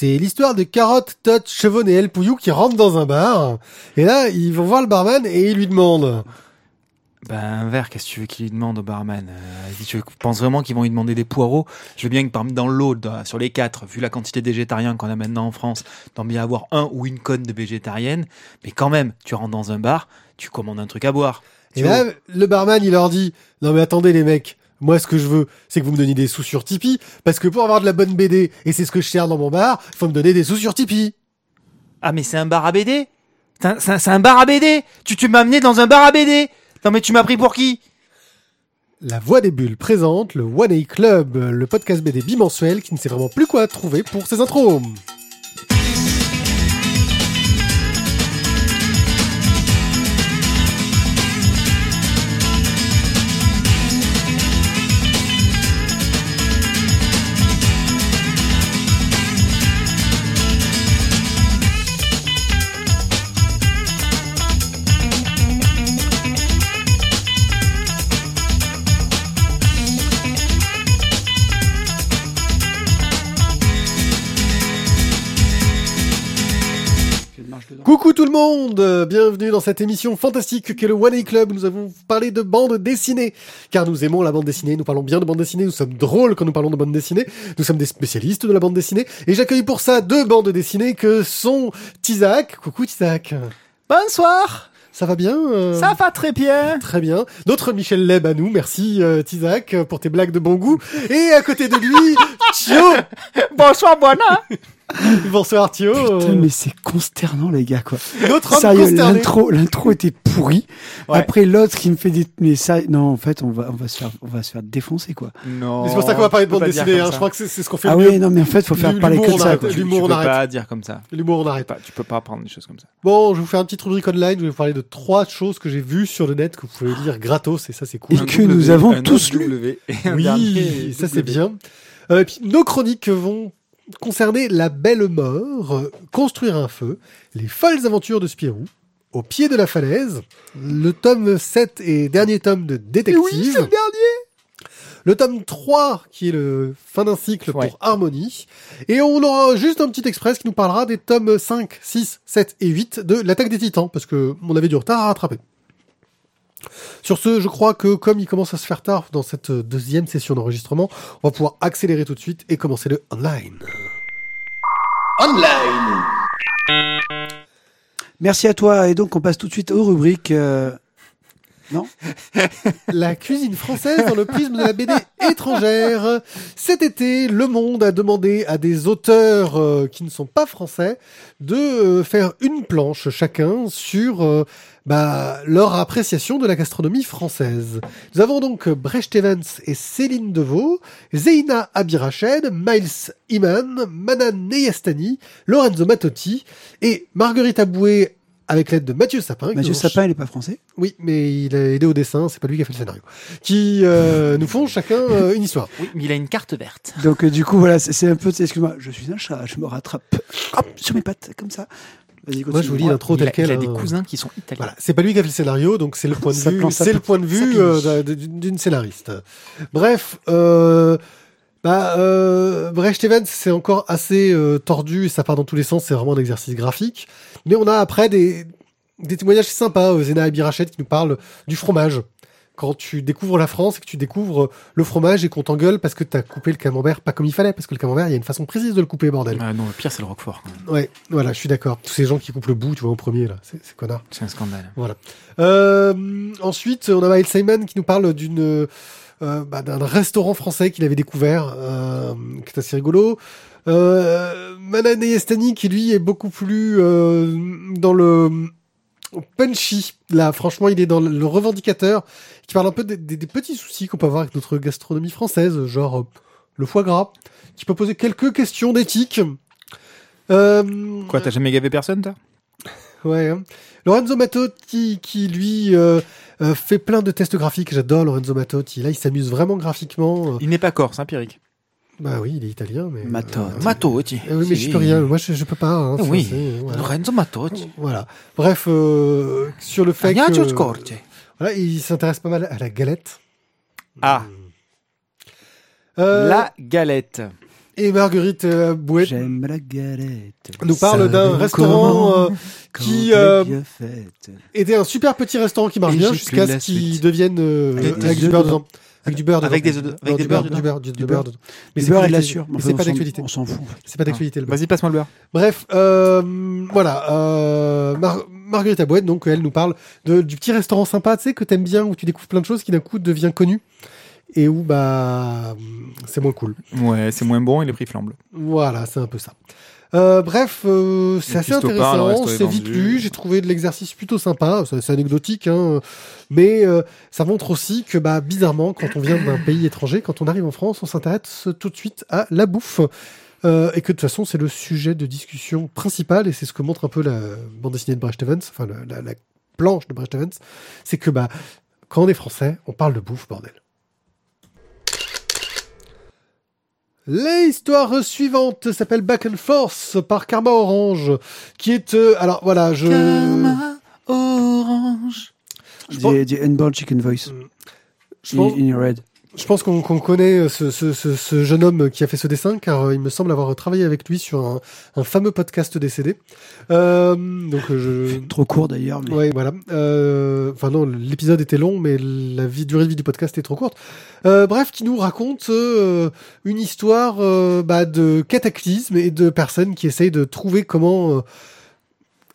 C'est l'histoire de Carotte, Tot, Chevonne et El Pouillou qui rentrent dans un bar. Et là, ils vont voir le barman et ils lui demandent. Ben, un verre, qu'est-ce que tu veux qu'il lui demande au barman? Euh, Tu penses vraiment qu'ils vont lui demander des poireaux? Je veux bien que parmi dans l'eau, sur les quatre, vu la quantité de végétariens qu'on a maintenant en France, t'en bien avoir un ou une conne de végétarienne. Mais quand même, tu rentres dans un bar, tu commandes un truc à boire. Et là, le barman, il leur dit, non mais attendez les mecs, moi ce que je veux, c'est que vous me donniez des sous sur Tipeee, parce que pour avoir de la bonne BD, et c'est ce que je sers dans mon bar, il faut me donner des sous sur Tipeee. Ah, mais c'est un bar à BD C'est un, bar à BD Tu, tu m'as amené dans un bar à BD Non, mais tu m'as pris pour qui? La Voix des Bulles présente le One A Club, le podcast BD bimensuel qui ne sait vraiment plus quoi trouver pour ses intros. Coucou tout le monde, bienvenue dans cette émission fantastique qu'est le One A Club. Nous avons parlé de bande dessinée, car nous aimons la bande dessinée, nous parlons bien de bande dessinée, nous sommes drôles quand nous parlons de bande dessinée, nous sommes des spécialistes de la bande dessinée, et j'accueille pour ça deux bandes dessinées que sont Tizak. Coucou Tizak. Bonsoir, Ça va bien euh ça va très bien. Très bien. Notre Michel Leb à nous, merci euh, Tizak euh, pour tes blagues de bon goût. Et à côté de lui, Thio. Bonsoir, Buana. Bonsoir Thio. Putain, mais c'est consternant, les gars, quoi. Homme Sérieux, consterné. l'intro, l'intro était pourrie. Ouais. Après, l'autre qui me fait des, mais ça, non, en fait, on va, on va se faire, on va se faire défoncer, quoi. Non. Mais c'est pour ça qu'on va parler de bande dessinée. comme Hein. ça. Je crois que c'est c'est ce qu'on fait Ah le mieux. oui, non, mais en fait, faut faire L'humour, parler que on de ça, arrête. quoi. Tu, L'humour, tu on peux pas dire comme ça. L'humour, on arrête. pas- Tu peux pas prendre des choses comme ça. Bon, je vais vous faire une petite rubrique online. Je vais vous parler de trois choses que j'ai vues sur le net que vous pouvez lire gratos et ça c'est cool. Et que nous avons tous lu. Oui, ça c'est bien. Euh, et puis, nos chroniques vont concerner la belle mort, construire un feu, les folles aventures de Spirou, au pied de la falaise, le tome 7 et dernier tome de Détective. dernier. le tome 3 qui est le fin d'un cycle Ouais. pour Harmonie. Et on aura juste un petit express qui nous parlera des tomes 5, 6, 7 et 8 de l'attaque des titans parce que on avait du retard à rattraper. Sur ce, je crois que comme il commence à se faire tard dans cette deuxième session d'enregistrement, on va pouvoir accélérer tout de suite et commencer le online. Merci à toi. Et donc, on passe tout de suite aux rubriques, euh, non? La cuisine française dans le prisme de la BD étrangère. Cet été, Le Monde a demandé à des auteurs euh, qui ne sont pas français de euh, faire une planche chacun sur euh, bah, leur appréciation de la gastronomie française. Nous avons donc Brecht Evans et Céline Deveau, Zeina Abirached, Miles Iman, Manan Neyastani, Lorenzo Matotti et Marguerite Aboué avec l'aide de Mathieu Sapin. Mathieu Sapin, il est pas français. oui, mais il a aidé au dessin, c'est pas lui qui a fait le scénario. Qui euh, nous font chacun euh, une histoire. Oui, mais il a une carte verte. Donc, euh, du coup, voilà, c'est un peu, excuse-moi, je suis un chat, je me rattrape. Hop, sur mes pattes, comme ça. Vas-y, Moi, je vous lis l'intro il, a, tel quel. il a des hein. cousins qui sont italiens. Voilà, c'est pas lui qui a fait le scénario, donc c'est le point de vue, c'est le point de vue euh, d'une scénariste. Bref, euh, bah, euh, Brecht Evans, c'est encore assez euh, tordu et ça part dans tous les sens. C'est vraiment un exercice graphique. Mais on a après des des témoignages sympas. euh, Zena Abirachet qui nous parle du fromage. Quand tu découvres la France et que tu découvres le fromage et qu'on t'engueule parce que t'as coupé le camembert pas comme il fallait, parce que le camembert, il y a une façon précise de le couper, bordel. Ah non, le pire, c'est le Roquefort. quand même. Ouais, voilà, je suis d'accord. Tous ces gens qui coupent le bout, tu vois, au premier, là, c'est connard. C'est un scandale. Voilà. Euh, ensuite, on a Miles Simon qui nous parle d'une euh, bah, d'un restaurant français qu'il avait découvert, euh, qui est assez rigolo. Euh, Estani qui lui est beaucoup plus euh, dans le punchy. Là, franchement, il est dans le revendicateur, qui parle un peu des, des- des petits soucis qu'on peut avoir avec notre gastronomie française, genre euh, le foie gras, qui peut poser quelques questions d'éthique. Euh, Quoi, t'as jamais gavé personne, toi? Ouais. hein. Lorenzo Matotti qui lui euh, euh, fait plein de tests graphiques. J'adore Lorenzo Matotti. Là, il s'amuse vraiment graphiquement. Il n'est pas corse, hein, Pierrick. Bah oui, il est italien, mais. Matotti. euh, Matotti. euh, oui, mais je peux rien. Moi, je, je peux pas. Hein, Oui. voilà. Lorenzo Matotti. Voilà. Bref, euh, sur le fait Agnaccio que Scorti. voilà, il s'intéresse pas mal à la galette. Ah, Euh, la galette. Et Marguerite Bouette J'aime la galette. nous parle d'un restaurant euh, qui, euh, était un super petit restaurant qui marche bien jusqu'à ce qu'il devienne euh, Avec du beurre dedans. Avec du beurre dedans. Avec des avec Non, des du beurres beurre, dedans. du beurre, du, beurre. Mais Le c'est beurre pas d'actualité. c'est on pas s'en- d'actualité. On s'en fout. C'est pas d'actualité. Vas-y, passe-moi le beurre. Bref, euh, voilà. Euh, Mar- Marguerite Abouette, donc, elle nous parle de, du petit restaurant sympa, tu sais, que t'aimes bien, où tu découvres plein de choses qui d'un coup devient connu et où bah c'est moins cool. Ouais, c'est moins bon et les prix flambent. Voilà, c'est un peu ça. Euh, bref, euh, c'est assez intéressant, c'est vite lu, j'ai trouvé de l'exercice plutôt sympa, c'est c'est anecdotique, hein, mais euh, ça montre aussi que bah, bizarrement, quand on vient d'un pays étranger, quand on arrive en France, on s'intéresse tout de suite à la bouffe. Euh, et que de toute façon, c'est le sujet de discussion principal, et c'est ce que montre un peu la bande dessinée de Brecht Evans, enfin la, la- la planche de Brecht Evans, c'est que bah, quand on est français, on parle de bouffe, bordel. L'histoire suivante s'appelle Back and Forth par Karma Orange, qui est... euh, alors voilà, je... orange. je pense, The, the Unborn Chicken Voice. je In, pense- in your head. Je pense qu'on qu'on connaît ce, ce, ce, ce jeune homme qui a fait ce dessin, car euh, il me semble avoir travaillé avec lui sur un, un fameux podcast décédé. Euh, donc euh, je... Trop court d'ailleurs. Mais... Ouais, voilà. Euh, Enfin non, l'épisode était long, mais la vie, durée de vie du podcast est trop courte. Euh, bref, qui nous raconte euh, une histoire euh, bah, de cataclysme et de personnes qui essayent de trouver comment euh,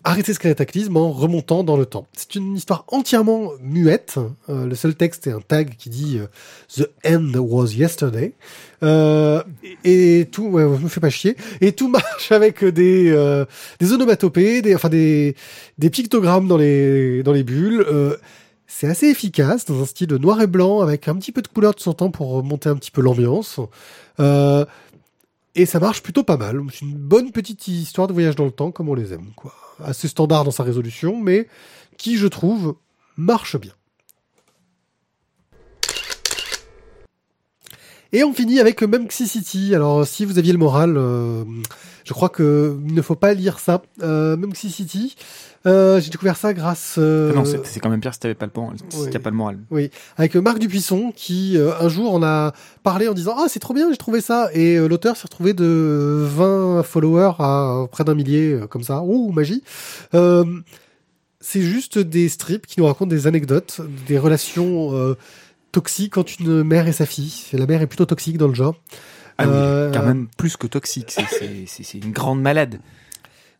arrêter ce cataclysme en remontant dans le temps. C'est une histoire entièrement muette. Euh, le seul texte est un tag qui dit euh, The end was yesterday. Euh, et, tout, ouais, je me fais pas chier. Et tout marche avec des des onomatopées, des enfin des pictogrammes dans les dans les bulles. C'est assez efficace dans un style noir et blanc avec un petit peu de couleur de son temps pour remonter un petit peu l'ambiance. Et ça marche plutôt pas mal. C'est une bonne petite histoire de voyage dans le temps comme on les aime, quoi. Assez standard dans sa résolution, mais qui, je trouve, marche bien. Et on finit avec Memxi City. Alors, si vous aviez le moral, euh, je crois que il ne faut pas lire ça. Euh, City, euh, j'ai découvert ça grâce. euh, Ah non, c'est quand même pire si t'avais pas le, si oui. t'as pas le moral. oui, avec Marc Dupuisson qui euh, un jour en a parlé en disant ah c'est trop bien j'ai trouvé ça et l'auteur s'est retrouvé de 20 followers à près d'un millier comme ça ouh magie c'est juste des strips qui nous racontent des anecdotes des relations toxiques entre une mère et sa fille la mère est plutôt toxique dans le genre Ah oui, Euh, quand même plus que toxique. c'est- c'est- C'est c'est une grande malade.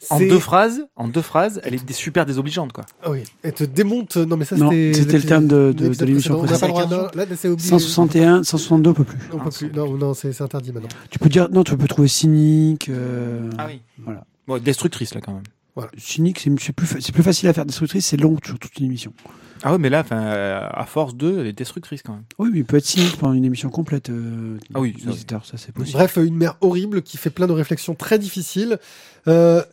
En deux phrases, en deux phrases, elle est super désobligeante quoi. Ah oui elle te démonte non mais ça Non, c'était c'était le terme de- de- de l'émission précédente. droit non, là c'est obligé 161, 162, on peut plus. on peut plus non non c'est c'est interdit maintenant Tu peux dire, non, tu peux trouver cynique. euh, Ah oui. Voilà. Bon, destructrice là quand même. Cynique, c'est c'est plus, c'est plus facile à faire. Destructrice, c'est long sur toute une émission. Ah ouais, mais là, enfin, euh, à force de, elle est destructrice quand même. Oui, mais il peut être cynique pendant une émission complète. Euh, Ah oui, visiteur, ça c'est possible. Bref, une mère horrible qui fait plein de réflexions très difficiles. Euh,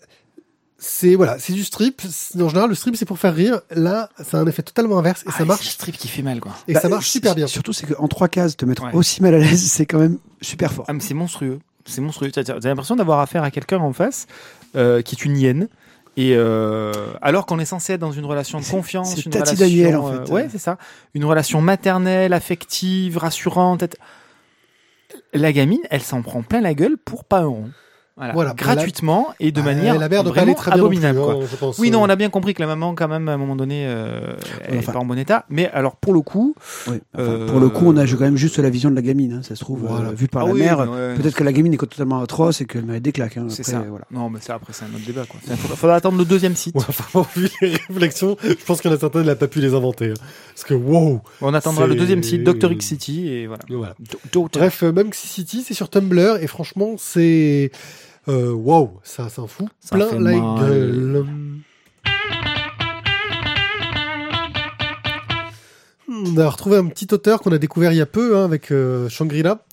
c'est voilà, c'est du strip. En général, le strip c'est pour faire rire. Là, ça a un effet totalement inverse et Ah, ça c'est marche. le strip qui fait mal quoi. Et Bah, ça marche super bien. Surtout, c'est qu'en trois cases, te mettre Ouais. aussi mal à l'aise, c'est quand même super fort. Ah mais c'est monstrueux, c'est monstrueux. T'as t'as l'impression d'avoir affaire à quelqu'un en face euh, qui est une hyène. Et euh, alors qu'on est censé être dans une relation de confiance, une Tati relation, Daniel, en euh, fait. ouais, c'est ça, une relation maternelle, affective, rassurante. La gamine, elle s'en prend plein la gueule pour pas un rond. Voilà, Voilà. gratuitement et de Ah, manière la mère vraiment très plus, abominable. quoi. hein, je pense. Oui, non, on a bien compris que la maman, quand même, à un moment donné, euh, elle est Enfin- pas en bon état. Mais alors, pour le coup, Oui. Enfin, Euh, Pour le coup, on a quand même juste la vision de la gamine. hein, ça se trouve, Voilà. euh, vu par Ah la oui, mère. ouais, Peut-être que la gamine est totalement atroce et qu'elle mérite des claques. hein. c'est ça. Voilà. Non, mais ça, après, c'est un autre débat. Quoi. Il faudra, faudra attendre le deuxième site. Ouais, enfin, vu les réflexions, je pense qu'il y en a certains, n'a pas pu les inventer. hein. Parce que wow. On attendra le deuxième site, Dr. X City, et voilà. Bref, même City, c'est sur Tumblr et franchement, c'est euh, wow, ça s'en fout Ça plein la mal. gueule. Hmm, On a retrouvé un petit auteur qu'on a découvert il y a peu hein, avec euh, Shangri-La.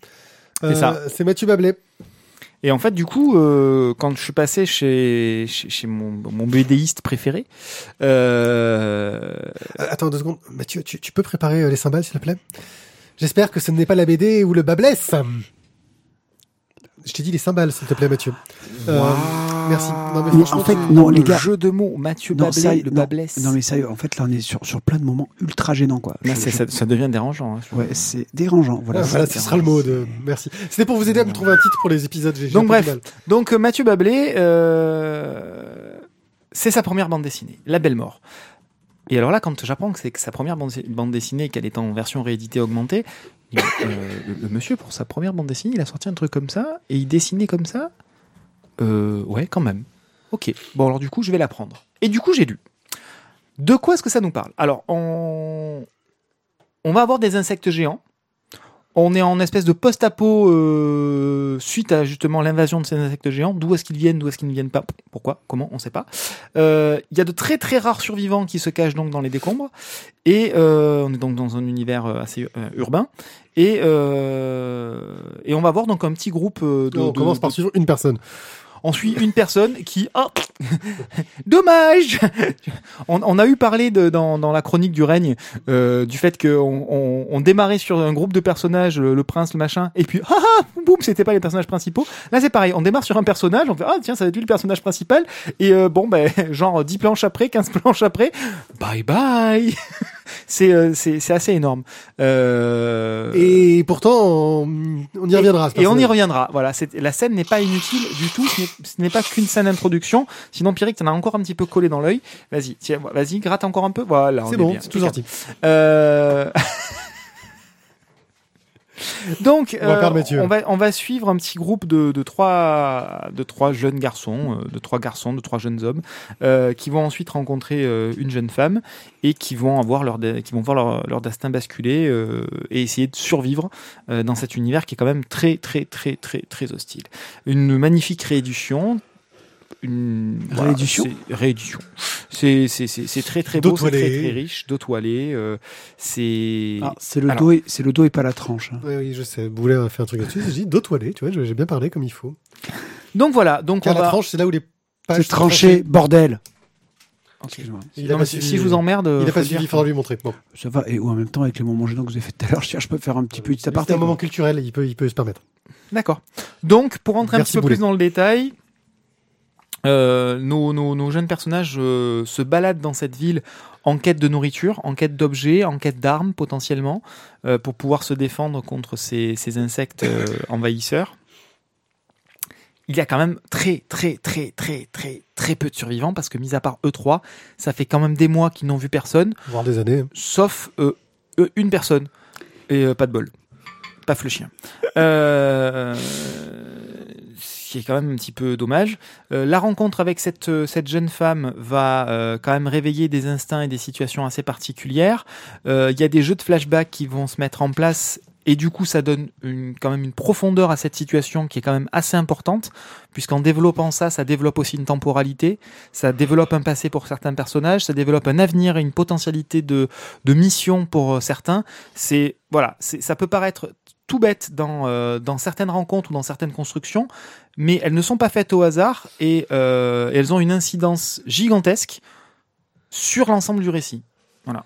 C'est ça. C'est Mathieu Bablet. Et en fait, du coup, euh, quand je suis passé chez, chez, chez mon, mon BDiste préféré, euh, Euh, attends deux secondes. Mathieu, tu, tu peux préparer euh, les cymbales, s'il te plaît? J'espère que ce n'est pas la BD ou le Babless. Je t'ai dit les cymbales, s'il te plaît, Mathieu. Euh, Merci. Non, mais Mais en fait, le les gars. jeu de mots, Mathieu Non, Bablé, ça, le non, Bablesse. non, mais sérieux, en fait, là, on est sur, sur plein de moments ultra gênants, quoi. Là, Je- c'est- je- ça, ça devient dérangeant. hein. Ouais, c'est dérangeant. Voilà, Ah, c'est- voilà, ce sera le mot de. Merci. C'était pour vous aider à me trouver un titre pour les épisodes. Donc, bref. Donc euh, Mathieu Bablé, euh, c'est sa première bande dessinée, La Belle Mort. Et alors là, quand j'apprends que c'est que sa première bande, bande dessinée, qu'elle est en version rééditée augmentée, euh, le, monsieur pour sa première bande dessinée, il a sorti un truc comme ça et il dessinait comme ça? Euh, ouais, quand même. Ok. Bon alors du coup, je vais la prendre. Et du coup, j'ai lu. De quoi est-ce que ça nous parle? Alors, on va avoir des insectes géants. On est en espèce de post-apo euh, suite à justement l'invasion de ces insectes géants. D'où est-ce qu'ils viennent, d'où est-ce qu'ils ne viennent pas? Pourquoi? Comment? On ne sait pas. Euh, Il y a de très très rares survivants qui se cachent donc dans les décombres. Et euh, on est donc dans un univers euh, assez euh, urbain. Et, euh, et on va voir donc un petit groupe de, on de- commence par suivre une personne. On suit une personne qui. Ah Dommage on, a eu parlé dans, la chronique du règne euh, du fait qu'on on, démarrait sur un groupe de personnages, le, le prince, le machin, et puis ah ah boum, c'était pas les personnages principaux. Là c'est pareil, on démarre sur un personnage, on fait ah tiens ça va être lui le personnage principal, et euh, bon ben genre 10 planches après, 15 planches après, bye bye C'est euh, c'est assez énorme. Euh, Et pourtant, on, on y reviendra. et on y reviendra. Voilà, la scène n'est pas inutile du tout. Ce n'est- pas qu'une scène d'introduction. Sinon, Pierrick, t'en as encore un petit peu collé dans l'œil. Vas-y, tiens, vas-y, gratte encore un peu. Voilà, C'est est bon, c'est tout sorti. Euh... Donc, On va euh, on va on va suivre un petit groupe de, de trois de trois jeunes garçons, euh, de trois garçons, de trois jeunes hommes, euh, qui vont ensuite rencontrer euh, une jeune femme et qui vont avoir leur qui vont voir leur, leur destin basculer et essayer de survivre dans cet univers qui est quand même très très très très très hostile. Une magnifique réédition. Une Réédition c'est- Réédition. C'est c'est c'est c'est très très beau, c'est très très riche, dos toilé. euh, c'est Ah, c'est le Alors- dos, et, c'est le dos et pas la tranche. hein. Oui, oui, je sais. Boulet a fait un truc là-dessus. J'ai dit dos toilé, tu vois, j'ai bien parlé comme il faut. donc voilà. Donc Car on la va. tranche, c'est là où les pages C'est tranché, bordel. Ok. Excuse-moi. Il a Non, pas si, suivi- si je vous emmerde, Il n'a pas suivi, il faudra lui montrer. Bon. Ça va. Et ou en même temps, avec les moments gênants que vous avez fait tout à l'heure, je tiens, je peux faire un petit peu petit C'était aparté. un moment culturel, il peut, il peut se permettre. D'accord. Donc, pour rentrer Merci, un petit peu Boulet. plus dans le détail, euh, nos, nos, nos jeunes personnages euh, se baladent dans cette ville en quête de nourriture, en quête d'objets, en quête d'armes potentiellement, euh, pour pouvoir se défendre contre ces, ces insectes envahisseurs. Il y a quand même très très très très très très peu de survivants parce que mis à part eux trois, ça fait quand même des mois qu'ils n'ont vu personne Voire des années. sauf euh, une personne. Et pas de bol. Paf le chien. Euh, ce qui est quand même un petit peu dommage. Euh, la rencontre avec cette, euh, cette jeune femme va euh, quand même réveiller des instincts et des situations assez particulières. Il y a des jeux de flashback qui vont se mettre en place. Et du coup, ça donne une, quand même une profondeur à cette situation qui est quand même assez importante, puisqu'en développant ça, ça développe aussi une temporalité, ça développe un passé pour certains personnages, ça développe un avenir et une potentialité de, de mission pour certains. C'est voilà, ça peut paraître tout bête dans euh, dans certaines rencontres ou dans certaines constructions, mais elles ne sont pas faites au hasard et, euh, et elles ont une incidence gigantesque sur l'ensemble du récit. Voilà.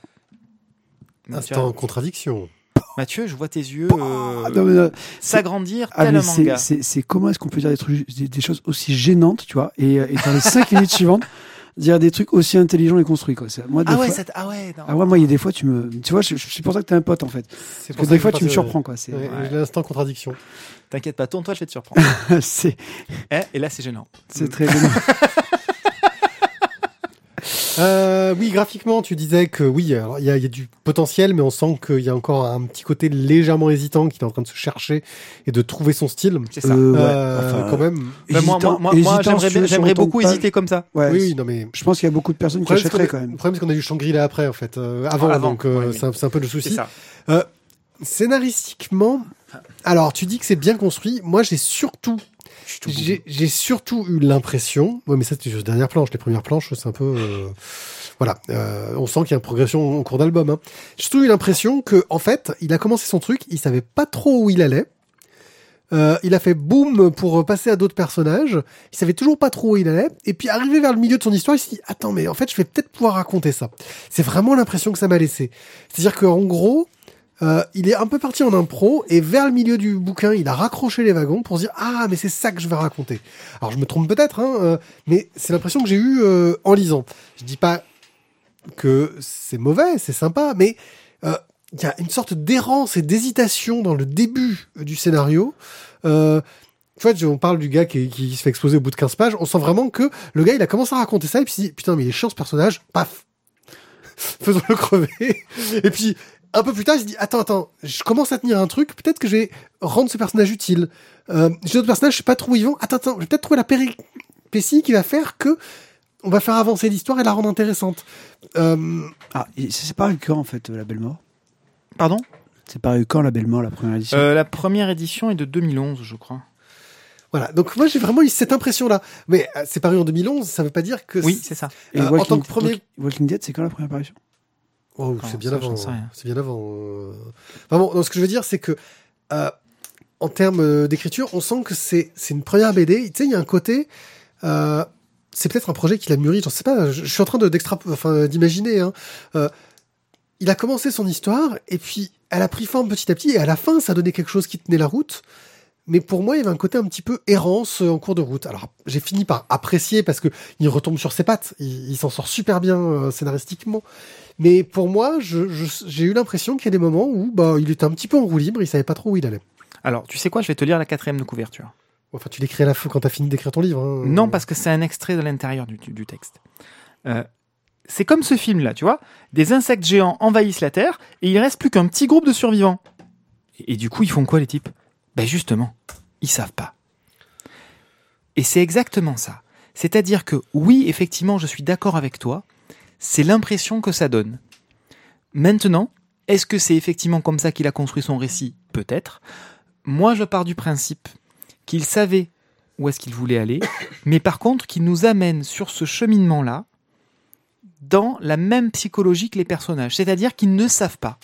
Mathieu, Instant contradiction. Mathieu, je vois tes yeux euh, Ah, euh, s'agrandir ah, tel mais un c'est- manga. c'est c'est comment est-ce qu'on peut dire des trucs, des, des choses aussi gênantes, tu vois, et, euh, et dans les cinq minutes suivantes, dire des trucs aussi intelligents et construits, quoi. C'est- Moi, des Ah ouais, fois, cette- ah ouais, non. ah ouais, moi, il y a des fois, tu me, tu vois, c'est pour ça que t'es un pote, en fait. Parce que des fois, tu me surprends, quoi. C'est, Ouais, Ouais. L'instant contradiction. T'inquiète pas, tourne-toi, je vais te surprendre. c'est, Eh, et là, c'est gênant. c'est très gênant. Euh, oui, graphiquement, tu disais que oui, alors, il y, a, il y a du potentiel, mais on sent qu'il y a encore un petit côté légèrement hésitant, qu'il est en train de se chercher et de trouver son style. C'est ça. Euh, ouais, Euh, enfin, quand même. Ben, moi, moi, hésitant- moi, moi, hésitant, j'aimerais, beaucoup hésiter comme ça. Ouais, oui, oui, non mais. Je pense qu'il y a beaucoup de personnes qui achèteraient a- quand même. le problème, c'est qu'on a eu Shangri-La après, en fait, euh, avant, Avant, donc euh, oui, oui. c'est un, peu le C'est souci. ça. Scénaristiquement, alors tu dis que c'est bien construit. Moi, j'ai surtout, j'ai surtout eu l'impression. Ouais, mais ça, c'était juste les dernières planches. Les premières planches, c'est un peu, euh, voilà. euh, on sent qu'il y a une progression au cours d'album. Hein. J'ai surtout eu l'impression que, en fait, il a commencé son truc, il savait pas trop où il allait. Euh, il a fait boum pour passer à d'autres personnages. Il savait toujours pas trop où il allait. Et puis arrivé vers le milieu de son histoire, il s'est dit attends mais en fait je vais peut-être pouvoir raconter ça. C'est vraiment l'impression que ça m'a laissé. C'est-à-dire qu'en gros, euh, il est un peu parti en impro et vers le milieu du bouquin, il a raccroché les wagons pour se dire ah mais c'est ça que je vais raconter. Alors je me trompe peut-être, hein, euh, mais c'est l'impression que j'ai eue euh, en lisant. Je dis pas que c'est mauvais, c'est sympa, mais euh, il y a une sorte d'errance et d'hésitation dans le début du scénario. Euh, tu vois, on parle du gars qui, qui se fait exploser au bout de 15 pages. On sent vraiment que le gars, il a commencé à raconter ça et puis il dit, putain, mais il est chiant ce personnage. Paf. Faisons-le crever. Et puis, un peu plus tard, il se dit, attends, attends, je commence à tenir un truc. Peut-être que je vais rendre ce personnage utile. Euh, j'ai d'autres personnages, je sais pas trop où ils vont. Attends, attends, je vais peut-être trouver la péripétie qui va faire que on va faire avancer l'histoire et la rendre intéressante. Euh, Ah, c'est paru quand en fait euh, la Belle Mort? Pardon? C'est paru quand la Belle Mort la première édition? Euh, La première édition est de 2011, je crois. voilà. Donc moi, j'ai vraiment eu cette impression-là. Mais euh, c'est paru en 2011, ça veut pas dire que Oui, c'est ça. Et euh, en Walking, tant que premier- Walking- Walking Dead, c'est quand la première apparition? Oh, c'est bien avant. C'est bien avant. Vraiment, non, ce que je veux dire, c'est que euh, en termes euh, d'écriture, on sent que c'est c'est une première BD. Tu sais, il y a un côté. Euh, c'est peut-être un projet qu'il a mûri. J'en sais pas. Je, je suis en train de d'extra, enfin d'imaginer. Hein. Euh, il a commencé son histoire et puis elle a pris forme petit à petit et à la fin, ça donnait quelque chose qui tenait la route. Mais pour moi, il y avait un côté un petit peu errance euh, en cours de route. Alors, j'ai fini par apprécier parce que il retombe sur ses pattes. Il, il s'en sort super bien euh, scénaristiquement. Mais pour moi, j'ai eu l'impression qu'il y a des moments où bah, il était un petit peu en roue libre, il savait pas trop où il allait. Alors, tu sais quoi Je vais te lire la quatrième de couverture. Enfin, tu l'écris à la fin quand t'as fini d'écrire ton livre. hein. Non, parce que c'est un extrait de l'intérieur du, du- du texte. Euh, c'est comme ce film-là, tu vois. Des insectes géants envahissent la Terre et il reste plus qu'un petit groupe de survivants. Et, et du coup, ils font quoi, les types? Ben justement, ils savent pas. Et c'est exactement ça. C'est-à-dire que oui, effectivement, je suis d'accord avec toi. C'est l'impression que ça donne. Maintenant, est-ce que c'est effectivement comme ça qu'il a construit son récit? Peut-être. Moi, je pars du principe qu'il savait où est-ce qu'il voulait aller, mais par contre qu'il nous amène sur ce cheminement-là dans la même psychologie que les personnages, c'est-à-dire qu'ils ne savent pas.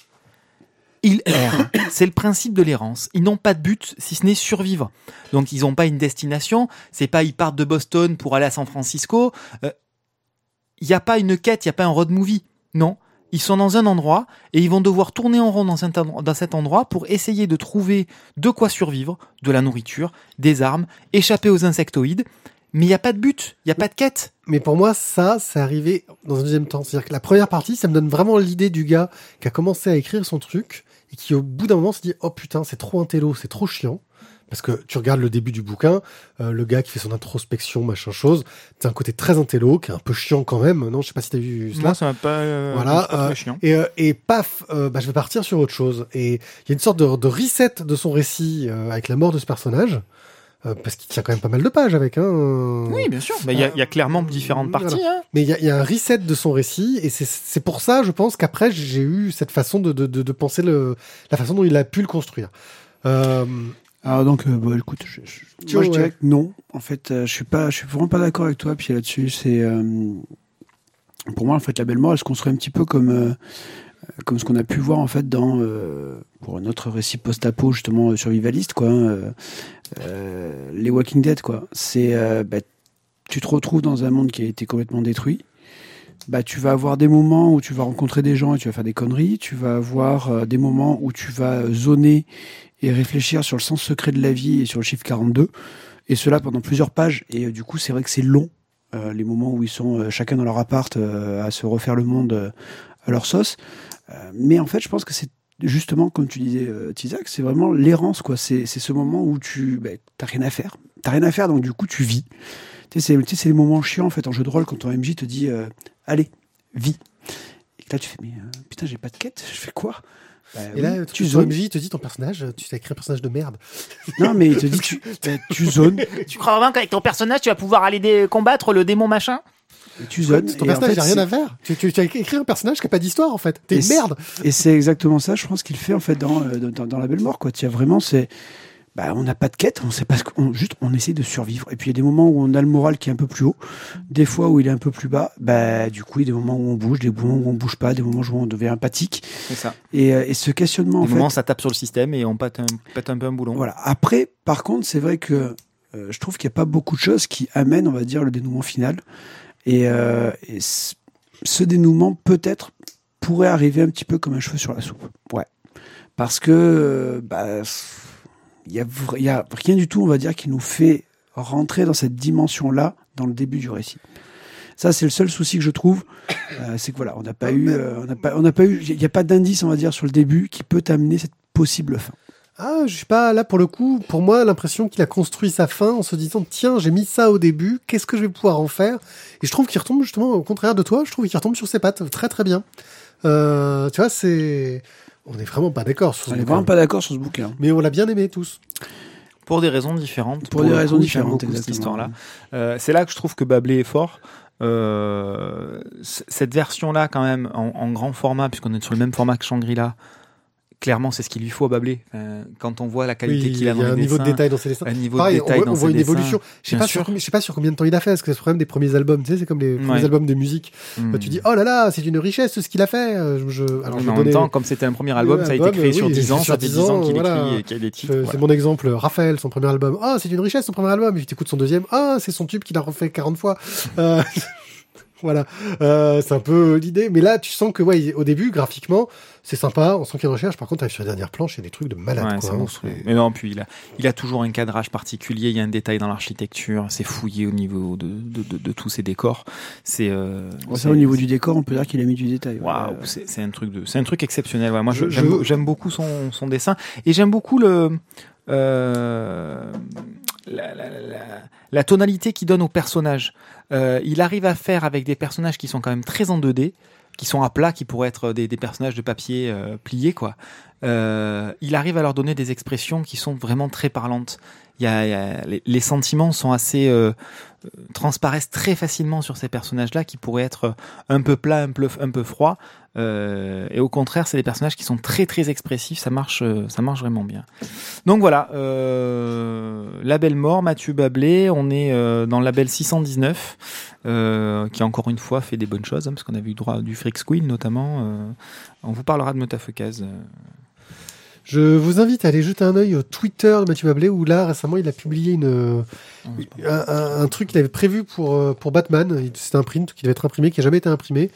Ils errent. C'est le principe de l'errance. Ils n'ont pas de but si ce n'est survivre. Donc ils n'ont pas une destination. C'est pas ils partent de Boston pour aller à San Francisco. Euh, Il n'y a pas une quête, il n'y a pas un road movie. Non. Ils sont dans un endroit et ils vont devoir tourner en rond dans cet endroit, dans cet endroit pour essayer de trouver de quoi survivre, de la nourriture, des armes, échapper aux insectoïdes. Mais il n'y a pas de but, il n'y a pas de quête. Mais pour moi, ça, c'est arrivé dans un deuxième temps. C'est-à-dire que la première partie, ça me donne vraiment l'idée du gars qui a commencé à écrire son truc et qui, au bout d'un moment, se dit Oh putain, c'est trop un télo, c'est trop chiant. Parce que tu regardes le début du bouquin, euh, le gars qui fait son introspection, machin chose, c'est un côté très intello, qui est un peu chiant quand même. Non, je sais pas si t'as vu cela. Moi, ça m'a pas. euh, Voilà, euh, chiant. Et, euh, et paf, euh, bah, je vais partir sur autre chose. Et il y a une sorte de, de reset de son récit euh, avec la mort de ce personnage, euh, parce qu'il tient quand même pas mal de pages avec. Hein, Oui, bien sûr. Mais il y, a- il y a clairement différentes Voilà. parties. Hein. Mais il y a, il y a un reset de son récit, et c'est- pour ça, je pense, qu'après j'ai eu cette façon de, de, de, de penser le, la façon dont il a pu le construire. Euh, Alors donc, euh, bon, écoute, je, je- Tu moi je vois, dirais ouais. que non. En fait, euh, je suis pas, je suis vraiment pas d'accord avec toi. Puis là-dessus, c'est euh, pour moi en fait la belle mort, elle se construit un petit peu comme euh, comme ce qu'on a pu voir en fait dans euh, pour notre récit post-apo justement euh, survivaliste quoi. hein, euh, euh, les Walking Dead quoi. C'est euh, bah, tu te retrouves dans un monde qui a été complètement détruit. Bah, tu vas avoir des moments où tu vas rencontrer des gens et tu vas faire des conneries. Tu vas avoir euh, des moments où tu vas zoner et réfléchir sur le sens secret de la vie et sur le chiffre 42. Et cela pendant plusieurs pages. Et du coup, c'est vrai que c'est long, les moments où ils sont chacun dans leur appart à se refaire le monde à leur sauce. Mais en fait, je pense que c'est justement, comme tu disais, euh, Tizak, c'est vraiment l'errance. quoi. C'est c'est ce moment où tu bah, t'as rien à faire. T'as rien à faire, donc du coup, tu vis. Tu sais, c'est les moments chiants en fait en jeu de rôle quand ton MJ te dit euh, Allez, vis. Et que là, tu fais Mais euh, putain, j'ai pas de quête, je fais quoi? Bah et là, oui, tu tu ton zones. MJ te dit ton personnage, tu t'as écrit un personnage de merde. Non, mais il te dit tu, bah, tu zones. Tu crois vraiment qu'avec ton personnage, tu vas pouvoir aller combattre le démon machin? Tu zones. ton en personnage, fait, il a rien à faire. Tu, tu, tu as écrit un personnage qui a pas d'histoire en fait. T'es une merde. Et c'est exactement ça, je pense qu'il fait en fait dans, euh, dans, dans la belle mort. Quoi. Tu as vraiment, c'est, bah, on n'a pas de quête, on sait pas ce qu'on, juste, on essaie de survivre. Et puis il y a des moments où on a le moral qui est un peu plus haut, des fois où il est un peu plus bas. Bah, du coup, il y a des moments où on bouge, des moments où on bouge pas, des moments où on devient empathique. C'est ça. Et, euh, et ce questionnement, en Au fait, moment, ça tape sur le système et on pète un, pète un peu un boulon. voilà. Après, par contre, c'est vrai que euh, je trouve qu'il n'y a pas beaucoup de choses qui amènent, on va dire, le dénouement final. Et, euh, et ce dénouement, peut-être, pourrait arriver un petit peu comme un cheveu sur la soupe. Ouais. parce que euh, bah, il y a, y a rien du tout, on va dire, qui nous fait rentrer dans cette dimension-là dans le début du récit. Ça, c'est le seul souci que je trouve, euh, c'est que voilà, on n'a pas eu, on n'a pas, on n'a pas eu, il n'y a pas d'indice, on va dire, sur le début qui peut amener cette possible fin. Ah, je sais pas, là pour le coup, pour moi, l'impression qu'il a construit sa fin en se disant tiens, j'ai mis ça au début, qu'est-ce que je vais pouvoir en faire? Et je trouve qu'il retombe justement au contraire de toi, je trouve qu'il retombe sur ses pattes très très bien. Euh, tu vois, c'est on est vraiment pas d'accord sur ce On n'est vraiment pas d'accord sur ce bouquin. Mais on l'a bien aimé tous. Pour des raisons différentes. Pour des raisons coup, différentes, cette exactement. histoire-là. Euh, c'est là que je trouve que Bablé est fort. Euh, cette version-là, quand même, en, en grand format, puisqu'on est sur le même format que Shangri-La, clairement, c'est ce qu'il lui faut à Bablé. Euh, quand on voit la qualité Oui, qu'il a il y dans a un les niveau de dessins, détail dans ses dessins. un niveau Pareil, de on détail voit, dans on voit ses une dessins. évolution. Je sais Bien pas sûr. sur, combien- je sais pas sur combien de temps il a fait, parce que c'est le problème des premiers albums. Tu sais, c'est comme les premiers albums de musique. Hmm. Bah, tu dis oh là là, c'est une richesse ce qu'il a fait. Euh, Je, je- alors je mais en même temps, comme c'était un premier album, ça a été créé oui, sur 10 ans, sur ça fait 10 10 ans qu'il voilà. écrit et qu'il y a des titres. C'est voilà. mon exemple, Raphaël, son premier album. Ah, c'est une richesse, son premier album. Et puis t'écoutes son deuxième. Ah, c'est son tube qu'il a refait 40 fois. Euh, voilà. Euh, c'est un peu l'idée. Mais là, tu sens que, ouais, au début, graphiquement, c'est sympa. On sent qu'il y a une recherche. Par contre, sur la dernière planche, il y a des trucs de malade, Ouais, quoi. c'est Vraiment, monstrueux. c'est- Mais non, puis il a, il a toujours un cadrage particulier, il y a un détail dans l'architecture, c'est fouillé au niveau de, de, de, de tous ses décors. C'est euh, c'est- au niveau du décor, on peut dire qu'il a mis du détail. Waouh, c'est c'est un truc de, c'est un truc exceptionnel. Ouais. Moi, Je- j'aime je- beaucoup son, son dessin et j'aime beaucoup le euh, la, la, la, la tonalité qu'il donne aux personnages. Euh, il arrive à faire avec des personnages qui sont quand même très en 2D, qui sont à plat, qui pourraient être des, personnages de papier euh, pliés, quoi. Euh, il arrive à leur donner des expressions qui sont vraiment très parlantes. Il y a, les, sentiments sont assez euh, transparaissent très facilement sur ces personnages-là qui pourraient être un peu plats, un peu, un peu froids. Euh, et au contraire, c'est des personnages qui sont très très expressifs. Ça marche, euh, ça marche vraiment bien. Donc voilà, euh, label mort, Mathieu Bablé. On est euh, dans le label 619, euh, qui encore une fois fait des bonnes choses, hein, parce qu'on avait eu droit du Freak Squill notamment. On vous parlera de Motafukaz. euh. Je vous invite à aller jeter un œil au Twitter de Mathieu Bablé où là récemment il a publié une un, un- un truc qu'il avait prévu pour pour Batman. C'est un print qui devait être imprimé qui a jamais été imprimé.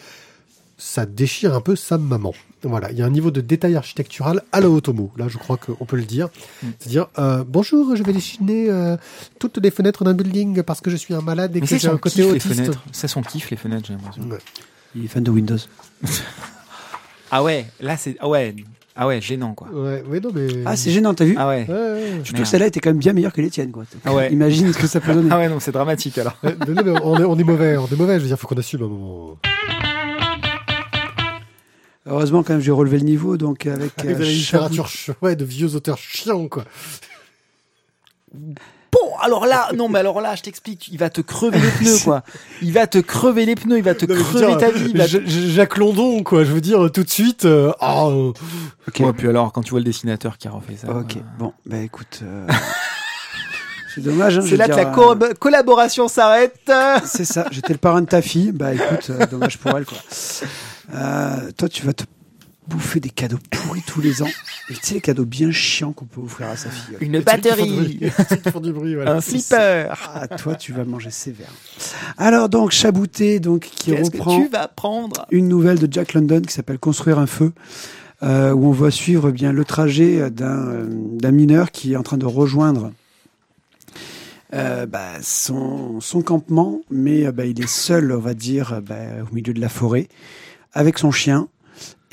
Ça déchire un peu sa maman. Voilà, il y a un niveau de détail architectural à la Otomo. Là, je crois qu'on peut le dire. Mm. C'est-à-dire, euh, bonjour, je vais dessiner euh, toutes les fenêtres d'un building parce que je suis un malade et Mais que c'est j'ai son un côté kiff les fenêtres. C'est son kiff les fenêtres, j'ai l'impression. Ouais. Il est fan de Windows. Ah ouais, là c'est ah ouais, ah ouais, gênant quoi. Ouais, ouais, non mais. Ah, c'est gênant, t'as vu Ah ouais. Ouais, ouais. Je trouve Merde. que celle-là était quand même bien meilleure que les tiennes. Quoi. Ah ouais. Imagine ce que ça peut donner. Ah ouais, non, c'est dramatique alors. Non, mais on, est, on est mauvais, on est mauvais. Je veux dire, faut qu'on assume un moment. Heureusement, quand même, j'ai relevé le niveau. Donc, avec. De euh, la Chabou- littérature, ch- ouais, de vieux auteurs chiants, quoi. Bon, alors là, non, mais alors là, je t'explique, il va te crever les pneus, quoi. Il va te crever les pneus, il va te Non, crever dire, ta vie. te- Jacques London, quoi. Je veux dire, tout de suite. euh, ah, euh, Ok. Ouais, puis alors, quand tu vois le dessinateur qui a refait ça. Ok, voilà. bon, bah écoute. euh, c'est dommage. hein, C'est là que la euh, co- collaboration s'arrête. C'est ça, j'étais le parrain de ta fille. Bah écoute, euh, dommage pour elle, quoi. Euh, toi, tu vas te bouffer des cadeaux pourris tous les ans. Et tu sais, les cadeaux bien chiants qu'on peut offrir à sa fille. Une les batterie, bruit. Les trucs qui font du bruit, voilà. un slipper. Ah, toi, tu vas manger sévère. Alors, donc, Chabouté, donc, qui Qu'est-ce que reprend tu vas prendre? une nouvelle de Jack London qui s'appelle Construire un feu, euh, où on va suivre eh bien le trajet d'un euh, d'un mineur qui est en train de rejoindre euh, bah, son, son campement, mais euh, bah, il est seul, on va dire, bah, au milieu de la forêt, avec son chien.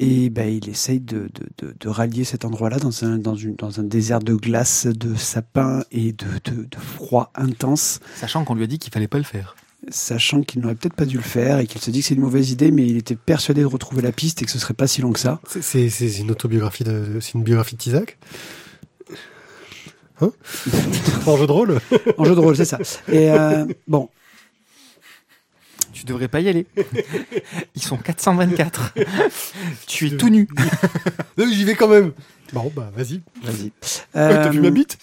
Et bah, il essaye de, de, de, de rallier cet endroit-là dans un, dans, une, dans un désert de glace, de sapins et de, de, de froid intense Sachant qu'on lui a dit qu'il fallait pas le faire. sachant qu'il n'aurait peut-être pas dû le faire et qu'il se dit que c'est une mauvaise idée, mais il était persuadé de retrouver la piste et que ce serait pas si long que ça. C'est- une autobiographie de, c'est une biographie de Tizak. Hein? En jeu de rôle? En jeu de rôle, c'est ça. Et euh, bon, Tu devrais pas y aller. Ils sont 424. tu es tout nu. J'y vais quand même. Bon, bah, vas-y. vas-y. Ouais, T'as vu Euh, ma bite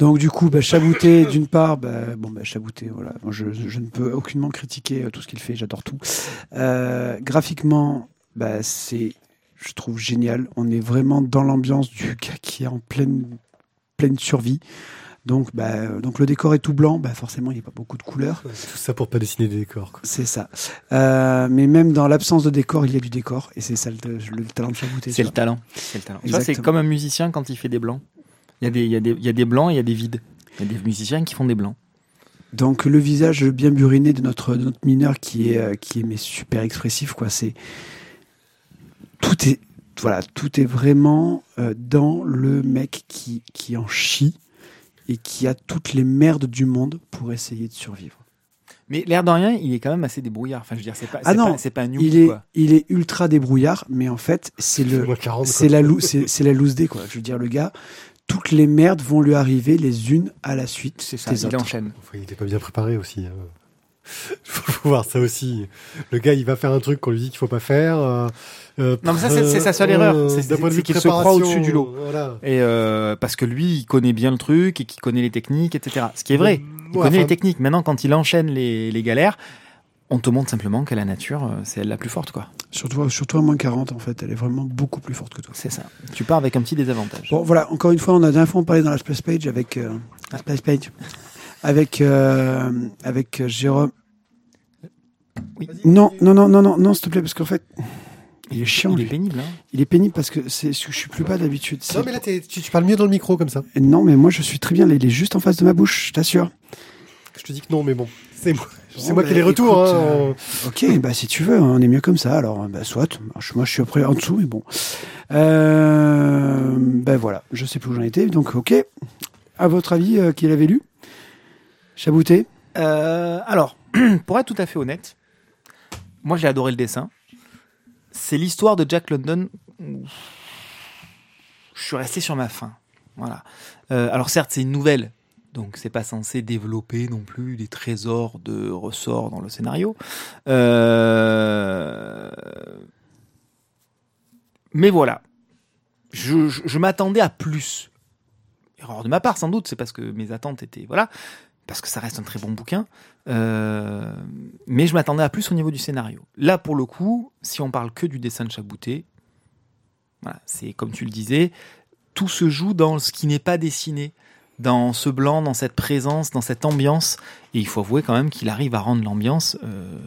donc du coup, bah, Chabouté, d'une part, bah, bon, bah, Chabouté, voilà, je ne peux aucunement critiquer euh, tout ce qu'il fait, j'adore tout. Euh, graphiquement, bah, c'est, je trouve génial. On est vraiment dans l'ambiance du gars qui est en pleine, pleine survie. Donc, bah, donc le décor est tout blanc, bah, forcément il n'y a pas beaucoup de couleurs. Tout ça pour pas dessiner des décors. C'est ça. Euh, mais même dans l'absence de décor, il y a du décor. Et c'est ça le, le talent de Chabouté. C'est le talent. C'est le talent. C'est comme un musicien quand il fait des blancs. Il y a des, il y a des, il y a des blancs et il y a des vides. Il y a des musiciens qui font des blancs. Donc le visage bien buriné de notre, de notre mineur qui est, euh, qui est mais super expressif, quoi. C'est tout est voilà, tout est vraiment euh, dans le mec qui, qui en chie et qui a toutes les merdes du monde pour essayer de survivre. Mais l'air de rien, il est quand même assez débrouillard. Enfin, je veux dire, c'est pas, Ah non, pas, c'est pas un Il newbie, est, quoi. il est ultra débrouillard, mais en fait, c'est le, Moi, 40, c'est la, lou- c'est, la loose day, quoi. Je veux dire, le gars, toutes les merdes vont lui arriver les unes à la suite C'est ça, des il autres. enchaîne. Enfin, il était pas bien préparé aussi. Hein. faut, voir ça aussi. Le gars, il va faire un truc qu'on lui dit qu'il faut pas faire. euh, euh, Non, mais ça, c'est- sa seule erreur. C'est- qu'il se croit au-dessus du lot. Voilà. Et euh, parce que lui, il connaît bien le truc et qu'il connaît les techniques, etc. Ce qui est vrai. Il Ouais, connaît enfin, les techniques. Maintenant, quand il enchaîne les, les galères, on te montre simplement que la nature, euh, c'est elle la plus forte, quoi. Surtout, surtout à moins 40, en fait, elle est vraiment beaucoup plus forte que toi. C'est ça. Tu pars avec un petit désavantage. Bon, voilà, encore une fois, on a d'un fois parlé dans la Splash Page avec, euh, la Splash Page, avec, euh, avec euh, Jérôme. Oui. Non, non, non, non, non, non, s'il te plaît, parce qu'en fait, il est chiant, Il est lui. pénible, hein. Il est pénible parce que c'est, je suis plus pas d'habitude. Non, mais là, tu, tu parles mieux dans le micro comme ça. Non, mais moi, je suis très bien. là, Il est juste en face de ma bouche, je t'assure. Je te dis que non, mais bon. C'est moi, c'est moi bah, qui ai les retours. écoute, hein. euh, Ok, bah si tu veux, on est mieux comme ça. Alors, bah soit. Moi, je suis après en dessous, mais bon. Euh, ben voilà, je sais plus où j'en étais. Donc, ok. À votre avis, euh, qui l'avait lu? Chabouté Euh, alors, pour être tout à fait honnête, moi j'ai adoré le dessin. C'est l'histoire de Jack London. Je suis resté sur ma faim. Voilà. Euh, alors certes, c'est une nouvelle, donc c'est pas censé développer non plus des trésors de ressorts dans le scénario. Euh, Mais voilà, je m'attendais à plus. Erreur de ma part, sans doute, c'est parce que mes attentes étaient voilà, parce que ça reste un très bon bouquin. Euh, mais je m'attendais à plus au niveau du scénario. Là, pour le coup, si on parle que du dessin de Chabouté, c'est comme tu le disais, tout se joue dans ce qui n'est pas dessiné, dans ce blanc, dans cette présence, dans cette ambiance. Et il faut avouer quand même qu'il arrive à rendre l'ambiance. euh,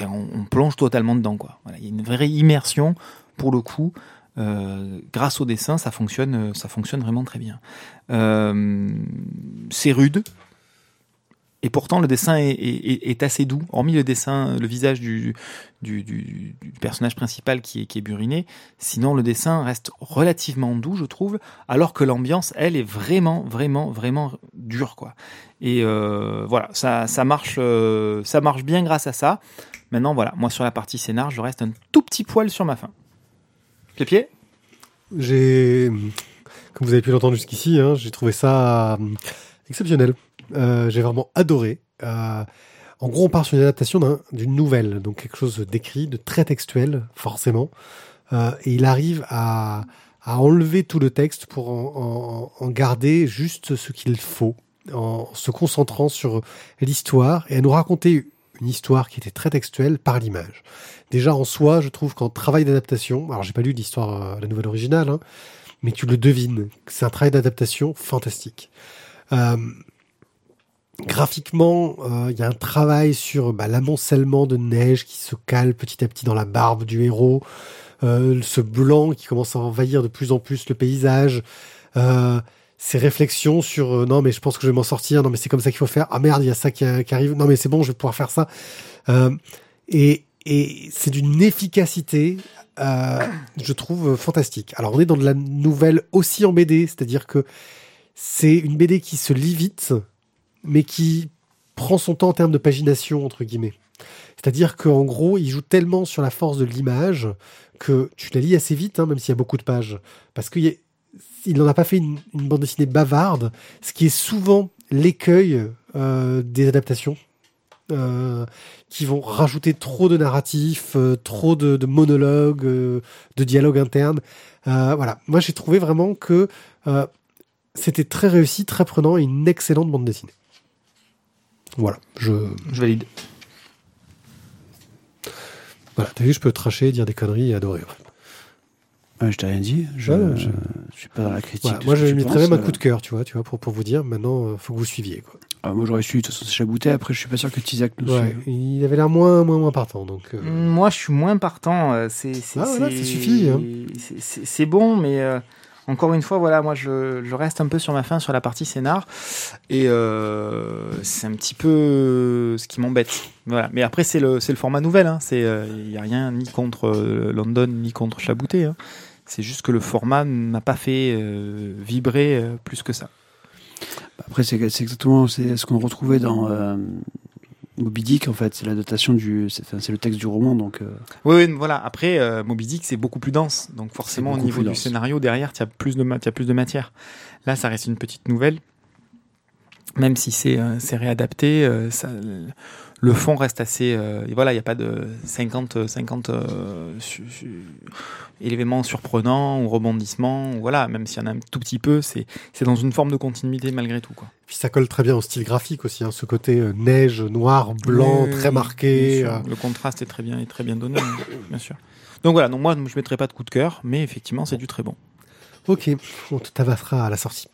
on, on plonge totalement dedans, quoi. Il y a une vraie immersion pour le coup. Euh, grâce au dessin, ça fonctionne, euh, ça fonctionne vraiment très bien. Euh, c'est rude, et pourtant le dessin est, assez doux. Hormis le dessin, le visage du, personnage principal qui est, buriné, sinon le dessin reste relativement doux, je trouve, alors que l'ambiance, elle, est vraiment, vraiment, vraiment dure, quoi. Et voilà, ça, ça marche, ça marche bien grâce à ça. Maintenant, voilà, moi sur la partie scénar, je reste un tout petit poil sur ma fin. Pied J'ai, comme vous avez pu l'entendre jusqu'ici, hein, j'ai trouvé ça euh, exceptionnel. Euh, j'ai vraiment adoré. Euh, en gros, on part sur une adaptation d'un- d'une nouvelle, donc quelque chose d'écrit, de très textuel, forcément. Et il arrive à, enlever tout le texte pour en- en garder juste ce qu'il faut, en se concentrant sur l'histoire et à nous raconter une histoire qui était très textuelle par l'image. Déjà en soi, je trouve qu'en travail d'adaptation, alors j'ai pas lu l'histoire, euh, la nouvelle originale, hein, mais tu le devines, c'est un travail d'adaptation fantastique. Euh, graphiquement, euh, il y a un travail sur bah, l'amoncellement de neige qui se cale petit à petit dans la barbe du héros, ce blanc qui commence à envahir de plus en plus le paysage, ces réflexions sur euh, non mais je pense que je vais m'en sortir, non mais c'est comme ça qu'il faut faire, ah merde il y a ça qui, arrive, non mais c'est bon je vais pouvoir faire ça, Euh, et, et c'est d'une efficacité euh, je trouve fantastique. Alors on est dans de la nouvelle aussi en BD, c'est-à-dire que c'est une BD qui se lit vite, mais qui prend son temps en termes de pagination entre guillemets. C'est-à-dire qu'en gros, il joue tellement sur la force de l'image que tu la lis assez vite, hein, même s'il y a beaucoup de pages, parce qu'il y a- il n'en a pas fait une, une bande dessinée bavarde, ce qui est souvent l'écueil euh, des adaptations. euh, qui vont rajouter trop de narratifs, euh, trop de, de monologues, de dialogues internes. Voilà, moi j'ai trouvé vraiment que c'était très réussi, très prenant et une excellente bande dessinée. Voilà, je Je valide. voilà, t'as vu, je peux tracher, dire des conneries et adorer. Ouais, je t'ai rien dit. Je, Ouais, ouais, je- je suis pas dans la critique. De moi, tu mettrais penses, même un euh. coup de cœur, tu vois, tu vois, pour, pour vous dire. Maintenant, euh, faut que vous suiviez. Quoi. Ah, moi, j'aurais su. De toute façon, c'est Chaboutet. Après, je suis pas sûr que Tizak nous Ouais, suive. il avait l'air moins, moins, moins partant. Donc, euh, Moi, je suis moins partant. euh, C'est, c'est, Ah, voilà, c'est- ça suffit, hein. c'est- C'est, c'est bon, mais euh, encore une fois, voilà, moi, je, je reste un peu sur ma fin sur la partie scénar, et euh, c'est un petit peu ce qui m'embête. Voilà. Mais après, c'est le, format nouvelle. Hein. C'est, il y a rien ni contre euh, London ni contre Chabouté. Hein. C'est juste que le format n'a pas fait euh, vibrer euh, plus que ça. Après, c'est exactement ce qu'on retrouvait dans euh, Moby Dick, en fait. C'est l'adaptation du. C'est le texte du roman, donc. euh, Oui, oui, voilà. Après, euh, Moby Dick, c'est beaucoup plus dense. Donc forcément, au niveau du dense. scénario, derrière, tu as, ma- t'as plus de matière. Là, ça reste une petite nouvelle. Même si c'est euh, réadapté, euh, ça, le fond reste assez... euh, et voilà, il n'y a pas de 50, 50 euh, su- su- éléments surprenants ou rebondissements. ou Voilà, même s'il y en a un tout petit peu, c'est dans une forme de continuité malgré tout. Quoi. Puis ça colle très bien au style graphique aussi, hein, ce côté neige, noir, blanc, Oui, très marqué. euh, Le contraste est très bien, est très bien donné, bien sûr. Donc voilà, donc moi je ne mettrai pas de coup de cœur, mais effectivement c'est du très bon. Ok, on te à la sortie.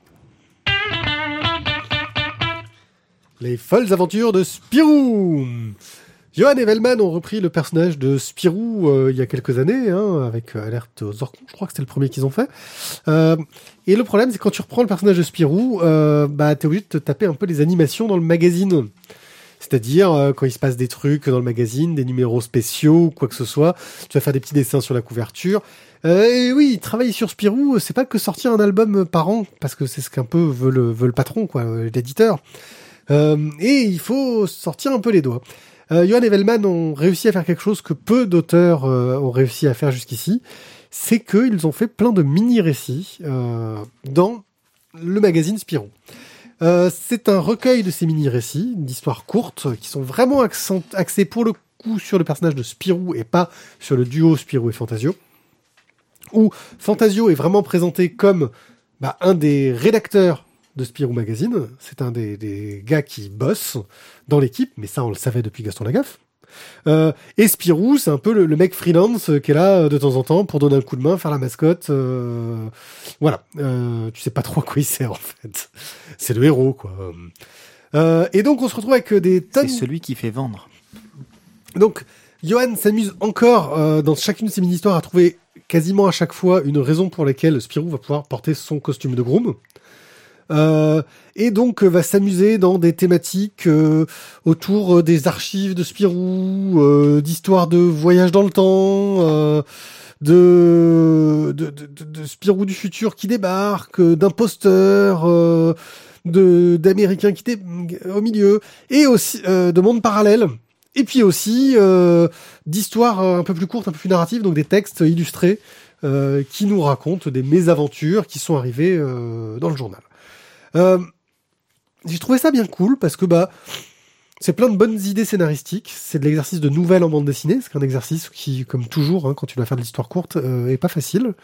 Les folles aventures de Spirou Johan et Velman ont repris le personnage de Spirou euh, il y a quelques années, hein, avec euh, Alerte aux Orcons, je crois que c'était le premier qu'ils ont fait. Euh, et le problème, c'est quand tu reprends le personnage de Spirou, euh, bah, t'es obligé de te taper un peu les animations dans le magazine. C'est-à-dire, euh, quand il se passe des trucs dans le magazine, des numéros spéciaux, quoi que ce soit, tu vas faire des petits dessins sur la couverture. Et oui, travailler sur Spirou, c'est pas que sortir un album par an, parce que c'est ce qu'un peu veut le, veut le patron, quoi, l'éditeur. Euh, et il faut sortir un peu les doigts. Euh, Johan et Velman ont réussi à faire quelque chose que peu d'auteurs euh, ont réussi à faire jusqu'ici, c'est qu'ils ont fait plein de mini-récits dans le magazine Spirou. C'est un recueil de ces mini-récits, d'histoires courtes, qui sont vraiment axés pour le coup sur le personnage de Spirou et pas sur le duo Spirou et Fantasio. Où Fantasio est vraiment présenté comme bah, un des rédacteurs de Spirou Magazine. C'est un des, des gars qui bosse dans l'équipe, mais ça on le savait depuis Gaston Lagaffe. Euh, et Spirou, c'est un peu le, le mec freelance qui est là de temps en temps pour donner un coup de main, faire la mascotte. euh, voilà, euh, tu sais pas trop à quoi il sert en fait. C'est le héros quoi. Et donc on se retrouve avec des tonnes. C'est celui qui fait vendre. Donc Johan s'amuse encore dans chacune de ses mini-histoires à trouver quasiment à chaque fois une raison pour laquelle Spirou va pouvoir porter son costume de groom. Euh, et donc euh, va s'amuser dans des thématiques euh, autour euh, des archives de Spirou, euh, d'histoires de voyage dans le temps, euh, de, de, de, de- Spirou du futur qui débarque, d'imposteurs, de d'Américains qui étaient au milieu, et aussi de mondes parallèles. Et puis aussi d'histoires un peu plus courtes, un peu plus narratives, donc des textes illustrés qui nous racontent des mésaventures qui sont arrivées dans le journal. Euh, J'ai trouvé ça bien cool parce que bah c'est plein de bonnes idées scénaristiques. C'est de l'exercice de nouvelle en bande dessinée. C'est un exercice qui, comme toujours, hein, quand tu dois faire de l'histoire courte, euh, est pas facile.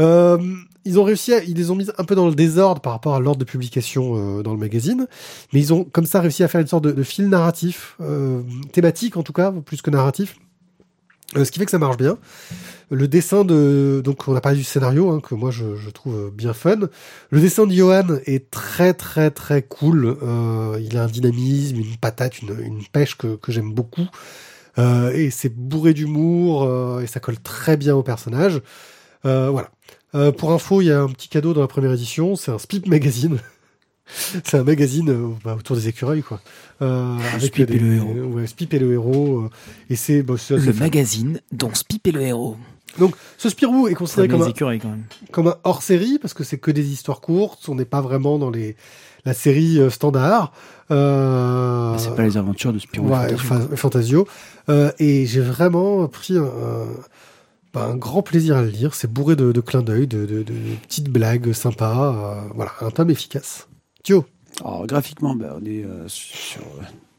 Euh, ils ont réussi, à, ils les ont mis un peu dans le désordre par rapport à l'ordre de publication euh, dans le magazine, mais ils ont comme ça réussi à faire une sorte de, de fil narratif, euh, thématique en tout cas, plus que narratif, Euh, ce qui fait que ça marche bien. Le dessin de, donc on a parlé du scénario hein, que moi je, je trouve bien fun. Le dessin de Johan est très très très cool. Euh, il a un dynamisme, une patate, une, une pêche que, que j'aime beaucoup. Euh, et c'est bourré d'humour euh, et ça colle très bien au personnage. Euh, voilà. Euh, pour info, il y a un petit cadeau dans la première édition. C'est un Spip Magazine. c'est un magazine euh, bah, autour des écureuils, quoi. Euh, Spip et le héros. Ouais, Spip et le héros. euh, et c'est bah, c'est assez Le fun. magazine dont Spip est le héros. Donc, ce Spirou est considéré comme les un, écureuils quand même. comme un hors série parce que c'est que des histoires courtes. On n'est pas vraiment dans les la série euh, standard. Euh, C'est pas les aventures de Spirou. ouais, Fantasio. Fa- Fantasio. Euh, et j'ai vraiment pris un, un, bah, un grand plaisir à le lire. C'est bourré de, de clins d'œil, de, de, de petites blagues sympas. euh, voilà, un tome efficace. Thio. Alors, graphiquement, ben, on est euh, sur,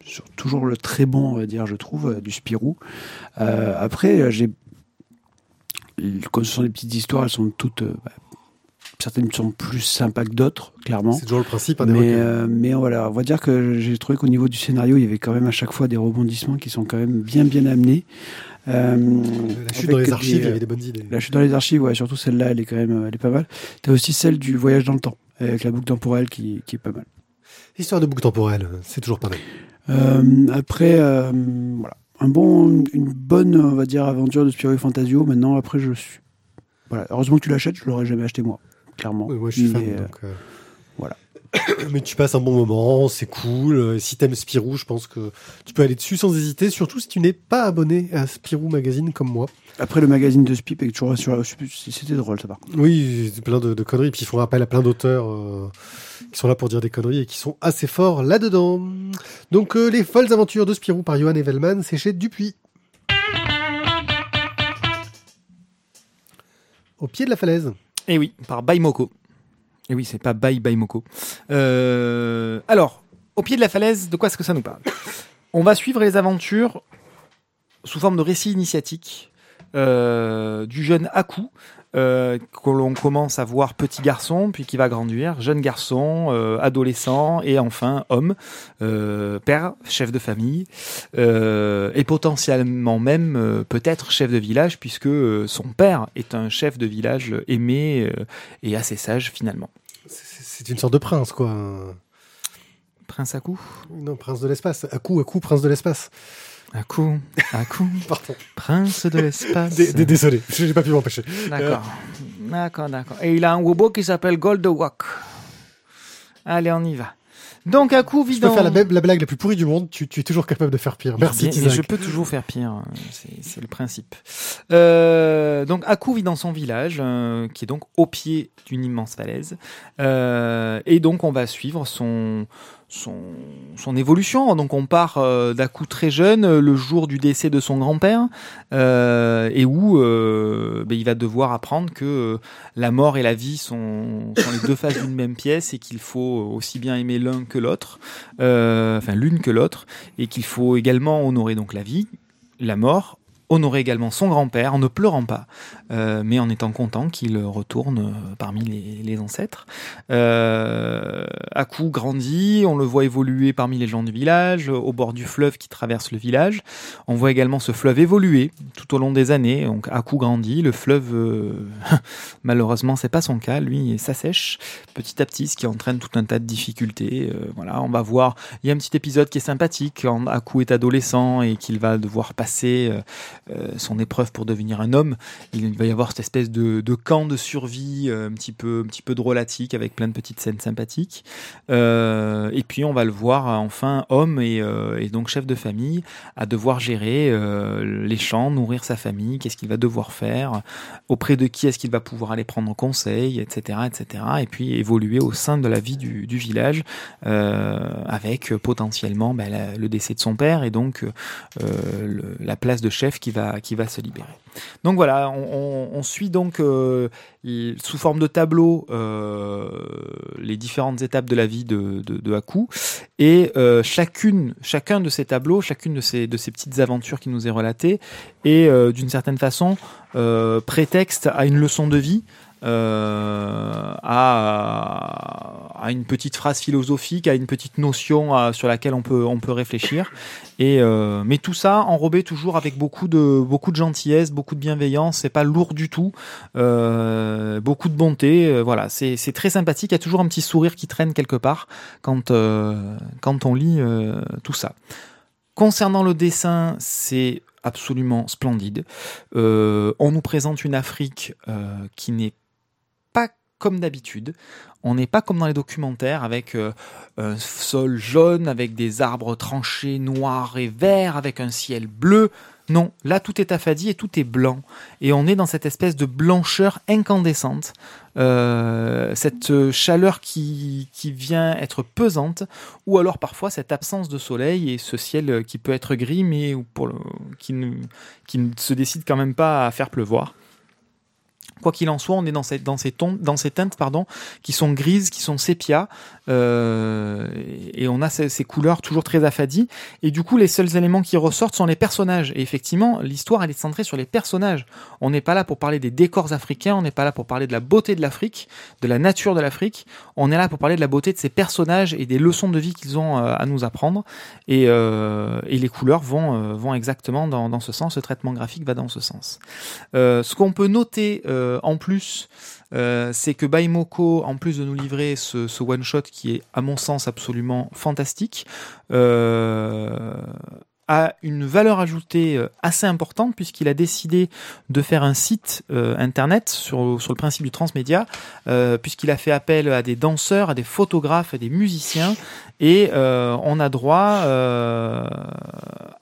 sur toujours le très bon, on va dire, je trouve, euh, du Spirou. Euh, après, j'ai. Comme ce sont des petites histoires, elles sont toutes. euh, bah, certaines sont plus sympas que d'autres, clairement. C'est toujours le principe. hein, des Mais, euh, mais voilà, on va dire que j'ai trouvé qu'au niveau du scénario, il y avait quand même à chaque fois des rebondissements qui sont quand même bien bien amenés. Euh, La chute dans les des, archives, il y avait des bonnes idées. La chute dans les archives, ouais, surtout celle-là, elle est quand même, elle est pas mal. T'as aussi celle du voyage dans le temps, avec la boucle temporelle qui, qui est pas mal. Histoire de boucle temporelle, c'est toujours pareil. Euh, après, euh, voilà, un bon, une bonne, on va dire, aventure de Spirou et Fantasio. Maintenant, après, je suis, voilà, heureusement que tu l'achètes, je l'aurais jamais acheté moi, clairement. Moi, je suis fan. Mais, donc, euh. Mais tu passes un bon moment, c'est cool. Euh, Si t'aimes Spirou, je pense que tu peux aller dessus sans hésiter, surtout si tu n'es pas abonné à Spirou Magazine comme moi. Après, le magazine de Spip toujours sur, c'était drôle, ça par contre. Oui, plein de, de conneries, puis ils font appel à plein d'auteurs euh, qui sont là pour dire des conneries et qui sont assez forts là-dedans. Donc, euh, Les folles aventures de Spirou par Johan Evelman, c'est chez Dupuis. Au pied de la falaise. Et oui, par Baimoko. Et oui, c'est pas Bai Baimoko. Euh, alors, au pied de la falaise, de quoi est-ce que ça nous parle? On va suivre les aventures sous forme de récit initiatique euh, du jeune Aku, euh, que l'on commence à voir petit garçon, puis qui va grandir, jeune garçon, euh, adolescent, et enfin homme, euh, père, chef de famille, euh, et potentiellement même peut-être chef de village, puisque son père est un chef de village aimé et assez sage finalement. C'est une sorte de prince, quoi. Prince Aku Non, prince de l'espace. À coup, à coup, prince de l'espace. Aku, Aku, Pardon. prince de l'espace. Dé- dé- Désolé, j'ai pas pu m'empêcher. D'accord, d'accord, d'accord. Et il a un wobo qui s'appelle Goldwalk. Allez, on y va. Donc Aku vit Je peux dans... faire la, même- la blague la plus pourrie du monde, tu, tu es toujours capable de faire pire. Merci, Bien, je peux toujours faire pire, hein. c'est c'est le principe. Euh, donc Aku vit dans son village, euh, qui est donc au pied d'une immense falaise, Euh, et donc on va suivre son son, évolution. Donc on part euh, d'Aku très jeune, euh, le jour du décès de son grand-père, euh, et où ben, il va devoir apprendre que la mort et la vie sont, sont les deux faces d'une même pièce et qu'il faut aussi bien aimer l'un que l'autre, enfin l'une que l'autre et qu'il faut également honorer donc la vie, la mort, honorer également son grand-père en ne pleurant pas, euh, mais en étant content qu'il retourne euh, parmi les, ancêtres. Euh, Aku grandit, on le voit évoluer parmi les gens du village, au bord du fleuve qui traverse le village. On voit également ce fleuve évoluer tout au long des années. Donc Aku grandit, le fleuve, malheureusement, c'est pas son cas. Lui, s'assèche petit à petit, ce qui entraîne tout un tas de difficultés. Voilà, on va voir. Il y a un petit épisode qui est sympathique Aku est adolescent et qu'il va devoir passer son épreuve pour devenir un homme. Il va y avoir cette espèce de, camp de survie euh, un petit peu, un petit peu drôlatique avec plein de petites scènes sympathiques. Euh, et puis on va le voir euh, enfin homme et, euh, donc chef de famille à devoir gérer euh, les champs, nourrir sa famille, qu'est-ce qu'il va devoir faire, auprès de qui est-ce qu'il va pouvoir aller prendre conseil, etc., etc. Et puis évoluer au sein de la vie du, village euh, avec euh, potentiellement ben, le décès de son père et donc euh, la place de chef qui va, qui va se libérer. Donc voilà, on, suit donc euh, sous forme de tableau euh, les différentes étapes de la vie de, de, Haku et euh, chacune, chacun de ces tableaux, chacune de ces, de ces petites aventures qui nous est relatée est d'une certaine façon prétexte à une leçon de vie. Euh, à, une petite phrase philosophique, à une petite notion sur laquelle on peut, on peut réfléchir. Et euh, mais tout ça enrobé toujours avec beaucoup de beaucoup de gentillesse, beaucoup de bienveillance. C'est pas lourd du tout, euh, beaucoup de bonté. voilà, c'est très sympathique. Il y a toujours un petit sourire qui traîne quelque part quand quand on lit tout ça. Concernant le dessin, c'est absolument splendide. On nous présente une Afrique qui n'est comme d'habitude. On n'est pas comme dans les documentaires avec euh, un sol jaune, avec des arbres tranchés noirs et verts, avec un ciel bleu. Non, là tout est affadi et tout est blanc. Et on est dans cette espèce de blancheur incandescente, euh, cette chaleur qui, qui vient être pesante, ou alors parfois cette absence de soleil et ce ciel qui peut être gris, mais qui, ne, qui ne se décide quand même pas à faire pleuvoir. Quoi qu'il en soit, on est dans ces, dans ces, tons, dans ces teintes pardon, qui sont grises, qui sont sépia, euh, et on a ces, couleurs toujours très affadies. Et du coup, les seuls éléments qui ressortent sont les personnages. Et effectivement, l'histoire, elle est centrée sur les personnages. On n'est pas là pour parler des décors africains, on n'est pas là pour parler de la beauté de l'Afrique, de la nature de l'Afrique. On est là pour parler de la beauté de ces personnages et des leçons de vie qu'ils ont euh, à nous apprendre. Et, euh, et les couleurs vont, vont exactement dans, ce sens. Le traitement graphique va dans ce sens. Ce qu'on peut noter en plus, euh, c'est que Baimoko, en plus de nous livrer ce, one-shot qui est, à mon sens, absolument fantastique, euh, a une valeur ajoutée euh, assez importante puisqu'il a décidé de faire un site euh, internet sur, le principe du transmédia, euh, puisqu'il a fait appel à des danseurs, à des photographes, à des musiciens, et euh, on a droit euh,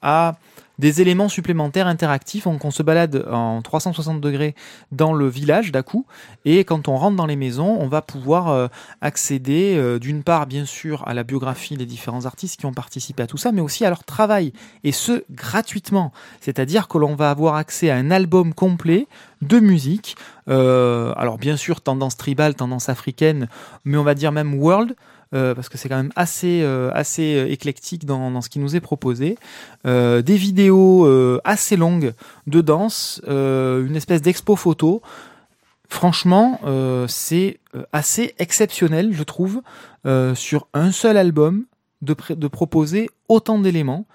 à des éléments supplémentaires interactifs. Donc on se balade en 360 degrés dans le village d'Aku et quand on rentre dans les maisons, on va pouvoir euh, accéder euh, d'une part bien sûr à la biographie des différents artistes qui ont participé à tout ça, mais aussi à leur travail et ce gratuitement. C'est-à-dire que l'on va avoir accès à un album complet de musique. Euh, alors bien sûr tendance tribale, tendance africaine, mais on va dire même world. Euh, parce que c'est quand même assez, euh, assez euh, éclectique dans, ce qui nous est proposé. Des vidéos assez longues de danse, une espèce d'expo photo. Franchement, c'est assez exceptionnel, je trouve, sur un seul album, de, proposer autant d'éléments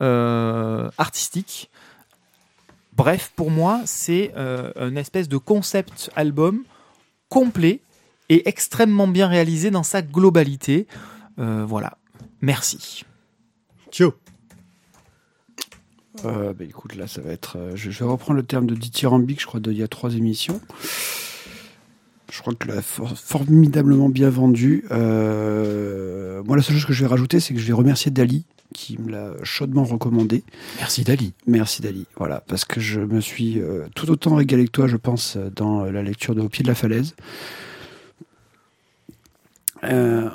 artistiques. Bref, pour moi, c'est euh, une espèce de concept album complet et extrêmement bien réalisé dans sa globalité. Euh, voilà. Merci. Tio. Euh, bah, écoute, là, ça va être. euh, je, je vais reprendre le terme de dithyrambique, je crois, d'il y a trois émissions. Je crois que tu l'as for- formidablement bien vendu. Euh, moi, la seule chose que je vais rajouter, c'est que je vais remercier Dali, qui me l'a chaudement recommandé. Merci Dali. Merci Dali. Voilà, parce que je me suis euh, tout autant régalé que toi, je pense, dans la lecture de Au pied de la falaise. Euh,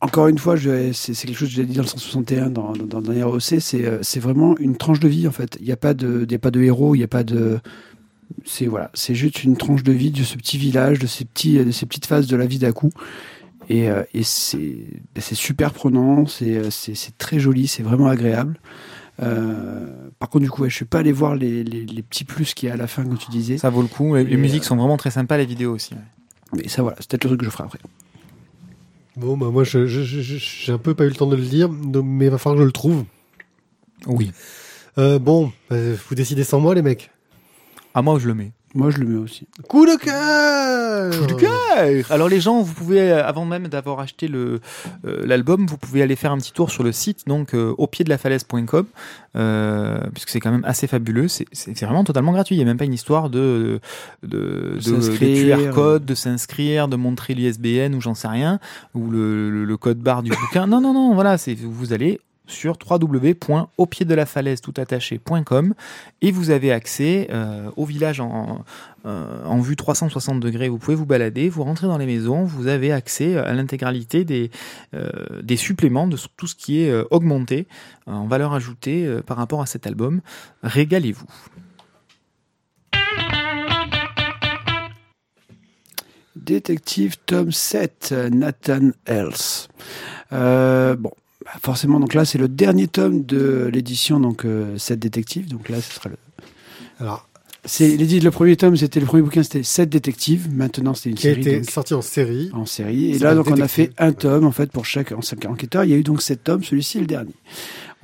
encore une fois, c'est quelque chose que j'ai dit dans le 161, dans, dans, dans le dernier OC, c'est euh, c'est vraiment une tranche de vie en fait. Il n'y a pas de, il y a pas de héros, il n'y a pas de, c'est voilà, c'est juste une tranche de vie de ce petit village, de ces petits, de ces petites phases de la vie d'Aku. Et, euh, et c'est super prenant, c'est très joli, c'est vraiment agréable. Euh, par contre, du coup, ouais, je suis pas allé voir les, les, les petits plus qu'il y a à la fin, comme tu disais. Ça vaut le coup. Les, musiques euh, sont vraiment très sympas, les vidéos aussi. ouais. Mais ça, voilà, c'est peut-être le truc que je ferai après. Bon, bah moi, je- je- je- je- j'ai un peu pas eu le temps de le donc- mais il va falloir que je le trouve. Oui. Euh, bon, bah, vous décidez sans moi, les mecs. À moi, je le mets? Moi, je le mets aussi. Coup de cœur Coup de cœur Alors les gens, vous pouvez, euh, avant même d'avoir acheté le euh, l'album, vous pouvez aller faire un petit tour sur le site, donc euh, au pied de la falaise.com, euh, puisque c'est quand même assez fabuleux. C'est- C'est c'est vraiment totalement gratuit. Il n'y a même pas une histoire de de, de, de s'inscrire. QR code, de s'inscrire, de montrer l'ISBN ou j'en sais rien, ou le, le, le code barre du bouquin. Non, non, non. Voilà, c'est vous allez sur www.aupieddelafalaise.com et vous avez accès euh, au village en, euh, vue 360 degrés. Vous pouvez vous balader, vous rentrez dans les maisons, vous avez accès à l'intégralité des, euh, des suppléments de tout ce qui est euh, augmenté euh, en valeur ajoutée euh, par rapport à cet album. Régalez-vous. Détective tome 7, Nathan. Euh, bon, bah, forcément, donc là, c'est le dernier tome de l'édition, donc euh, 7 détectives. Donc là, ce sera le. Alors, C'est le premier tome, c'était le premier bouquin, c'était 7 détectives. Maintenant, c'était une qui a série. été donc, sorti en série. en série. Et là, donc, on a fait un tome, en fait, pour chaque enquêteur. Il y a eu donc sept tomes. Celui-ci est le dernier.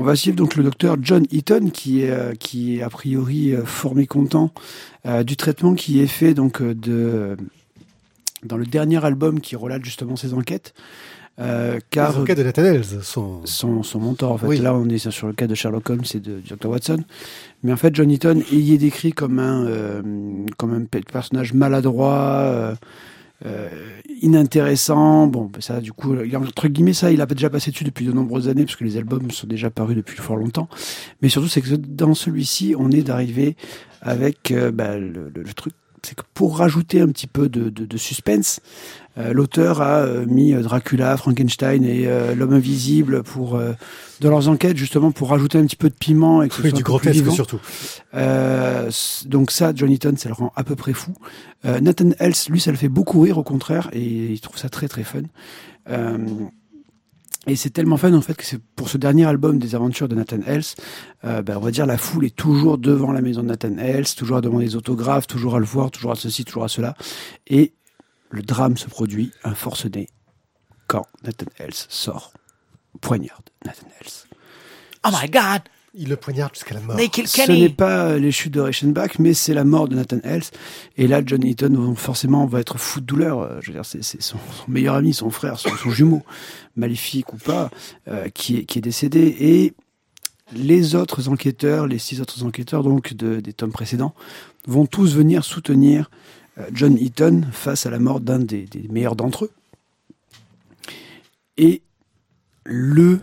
On va suivre donc le docteur John Eaton, qui est, euh, qui est a priori euh, fort mécontent euh, du traitement qui est fait donc de dans le dernier album qui relate justement ses enquêtes. Euh, car Les enquêtes de Nathan sont... son, son mentor, en fait. Oui. Là, on est sur le cas de Sherlock Holmes et de, Dr. Watson. Mais en fait, John Eaton il y est décrit comme un, euh, comme un pe- personnage maladroit, euh, euh, inintéressant. Bon, ben ça, du coup, entre guillemets, ça, il a déjà passé dessus depuis de nombreuses années, parce que les albums sont déjà parus depuis fort longtemps. Mais surtout, c'est que dans celui-ci, on est d'arriver avec bah, le, le- le truc. C'est que pour rajouter un petit peu de, de- de suspense, l'auteur a euh, mis euh, Dracula, Frankenstein et euh, l'homme invisible pour euh, dans leurs enquêtes justement pour rajouter un petit peu de piment et que ce Oui, soit du grotesque surtout. Euh, donc ça, John Eaton, ça le rend à peu près fou. Euh, Nathan Else, lui, ça le fait beaucoup rire au contraire, et il trouve ça très très fun. Euh, Et c'est tellement fun en fait que c'est pour ce dernier album des aventures de Nathan euh, ben, on va dire la foule est toujours devant la maison de Nathan Hales, toujours à demander des autographes, toujours à le voir, toujours à ceci, toujours à cela. Et le drame se produit, un forcené, quand Nathan Hales sort, poignarde Nathan Hales. Oh my god! Il le poignarde jusqu'à la mort. They kill Ce n'est pas euh, les chutes de Reichenbach, mais c'est la mort de Nathan Hales. Et là, John Eaton, forcément, va être fou de douleur. Euh, Je veux dire, c'est c'est son, son meilleur ami, son frère, son, son jumeau, maléfique ou pas, euh, qui, est, qui est décédé. Et les autres enquêteurs, les six autres enquêteurs donc de- des tomes précédents, vont tous venir soutenir euh, John Eaton face à la mort d'un des, des meilleurs d'entre eux. Et le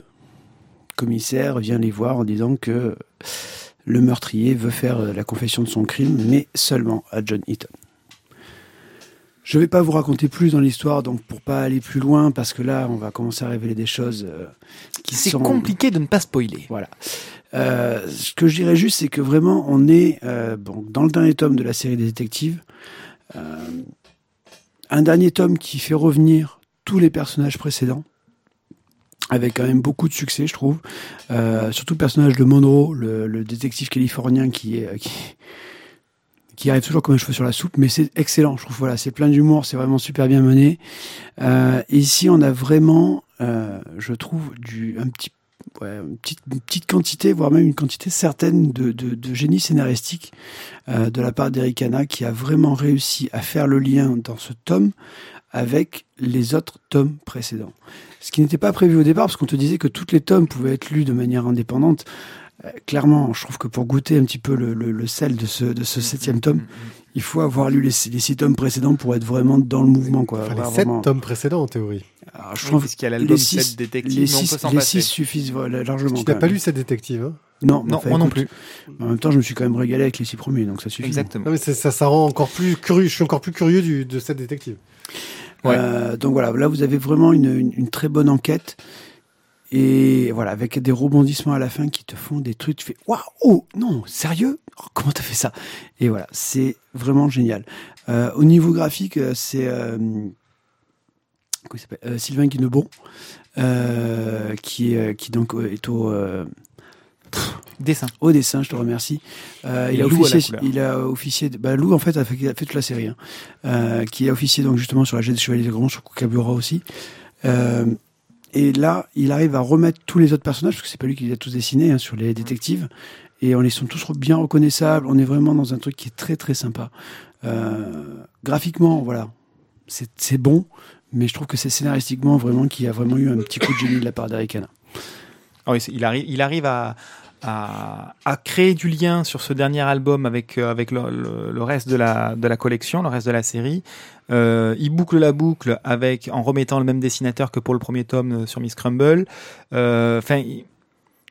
commissaire vient les voir en disant que le meurtrier veut faire euh, la confession de son crime, mais seulement à John Eaton. Je ne vais pas vous raconter plus dans l'histoire, donc pour pas aller plus loin, parce que là, on va commencer à révéler des choses euh, qui C'est sont compliqué de ne pas spoiler. voilà. Euh, ce que je dirais juste, c'est que vraiment, on est euh, bon, dans le dernier tome de la série des détectives. Euh, un dernier tome qui fait revenir tous les personnages précédents, avec quand même beaucoup de succès, je trouve. Euh, surtout le personnage de Monroe, le, détective californien qui est qui, arrive toujours comme un cheveu sur la soupe, mais c'est excellent. Je trouve voilà, c'est plein d'humour, c'est vraiment super bien mené. Euh, ici, on a vraiment, euh, je trouve, du un petit une, petite, quantité, voire même une quantité certaine de, génie scénaristique euh, de la part d'Eric Hanna qui a vraiment réussi à faire le lien dans ce tome avec les autres tomes précédents. Ce qui n'était pas prévu au départ, parce qu'on te disait que toutes les tomes pouvaient être lus de manière indépendante. Euh, clairement, je trouve que pour goûter un petit peu le, le, le sel de ce, de ce septième tome, il faut avoir lu les, les six tomes précédents pour être vraiment dans le mouvement. Quoi. Enfin, les sept vraiment- tomes précédents en théorie. Alors, je Oui, trouve qu'il y a l'album les six, 7 détectives, les mais on six, peut les six suffisent voilà, largement. Tu n'as pas lu cette détective, hein Non, Non, enfin, moi non plus. En même temps, je me suis quand même régalé avec les six premiers, donc ça suffit. Exactement. Non, mais ça, ça rend encore plus curieux. Je suis encore plus curieux du, de cette détective. Ouais. Euh, donc voilà, là vous avez vraiment une, une, une très bonne enquête. Et voilà, avec des rebondissements à la fin qui te font des trucs, tu fais waouh, oh non, sérieux? Oh, Comment t'as fait ça? Et voilà, c'est vraiment génial. Euh, au niveau graphique, euh, c'est euh, Euh, Sylvain Guinebon, qui donc est au Dessin. au dessin, je te remercie. Euh, il, a officié, couleur. il a officié, bah, Lou en fait a fait, a fait toute la série, hein. euh, qui a officié donc justement sur la jet des Chevaliers de Grand, sur Kukabura aussi. Euh, et là, il arrive à remettre tous les autres personnages, parce que c'est pas lui qui les a tous dessinés, hein, sur les détectives, et on les sont tous bien reconnaissables. On est vraiment dans un truc qui est très très sympa. Euh, graphiquement, voilà, c'est bon, mais je trouve que c'est scénaristiquement vraiment qu'il y a vraiment eu un petit coup de génie de la part d'Eric Hanna. Ah oui, il arrive, il arrive à, à, créer du lien sur ce dernier album avec, euh, avec le, reste de la, de la collection, le reste de la série. Euh, il boucle la boucle avec, en remettant le même dessinateur que pour le premier tome euh, sur Miss Crumble. Enfin,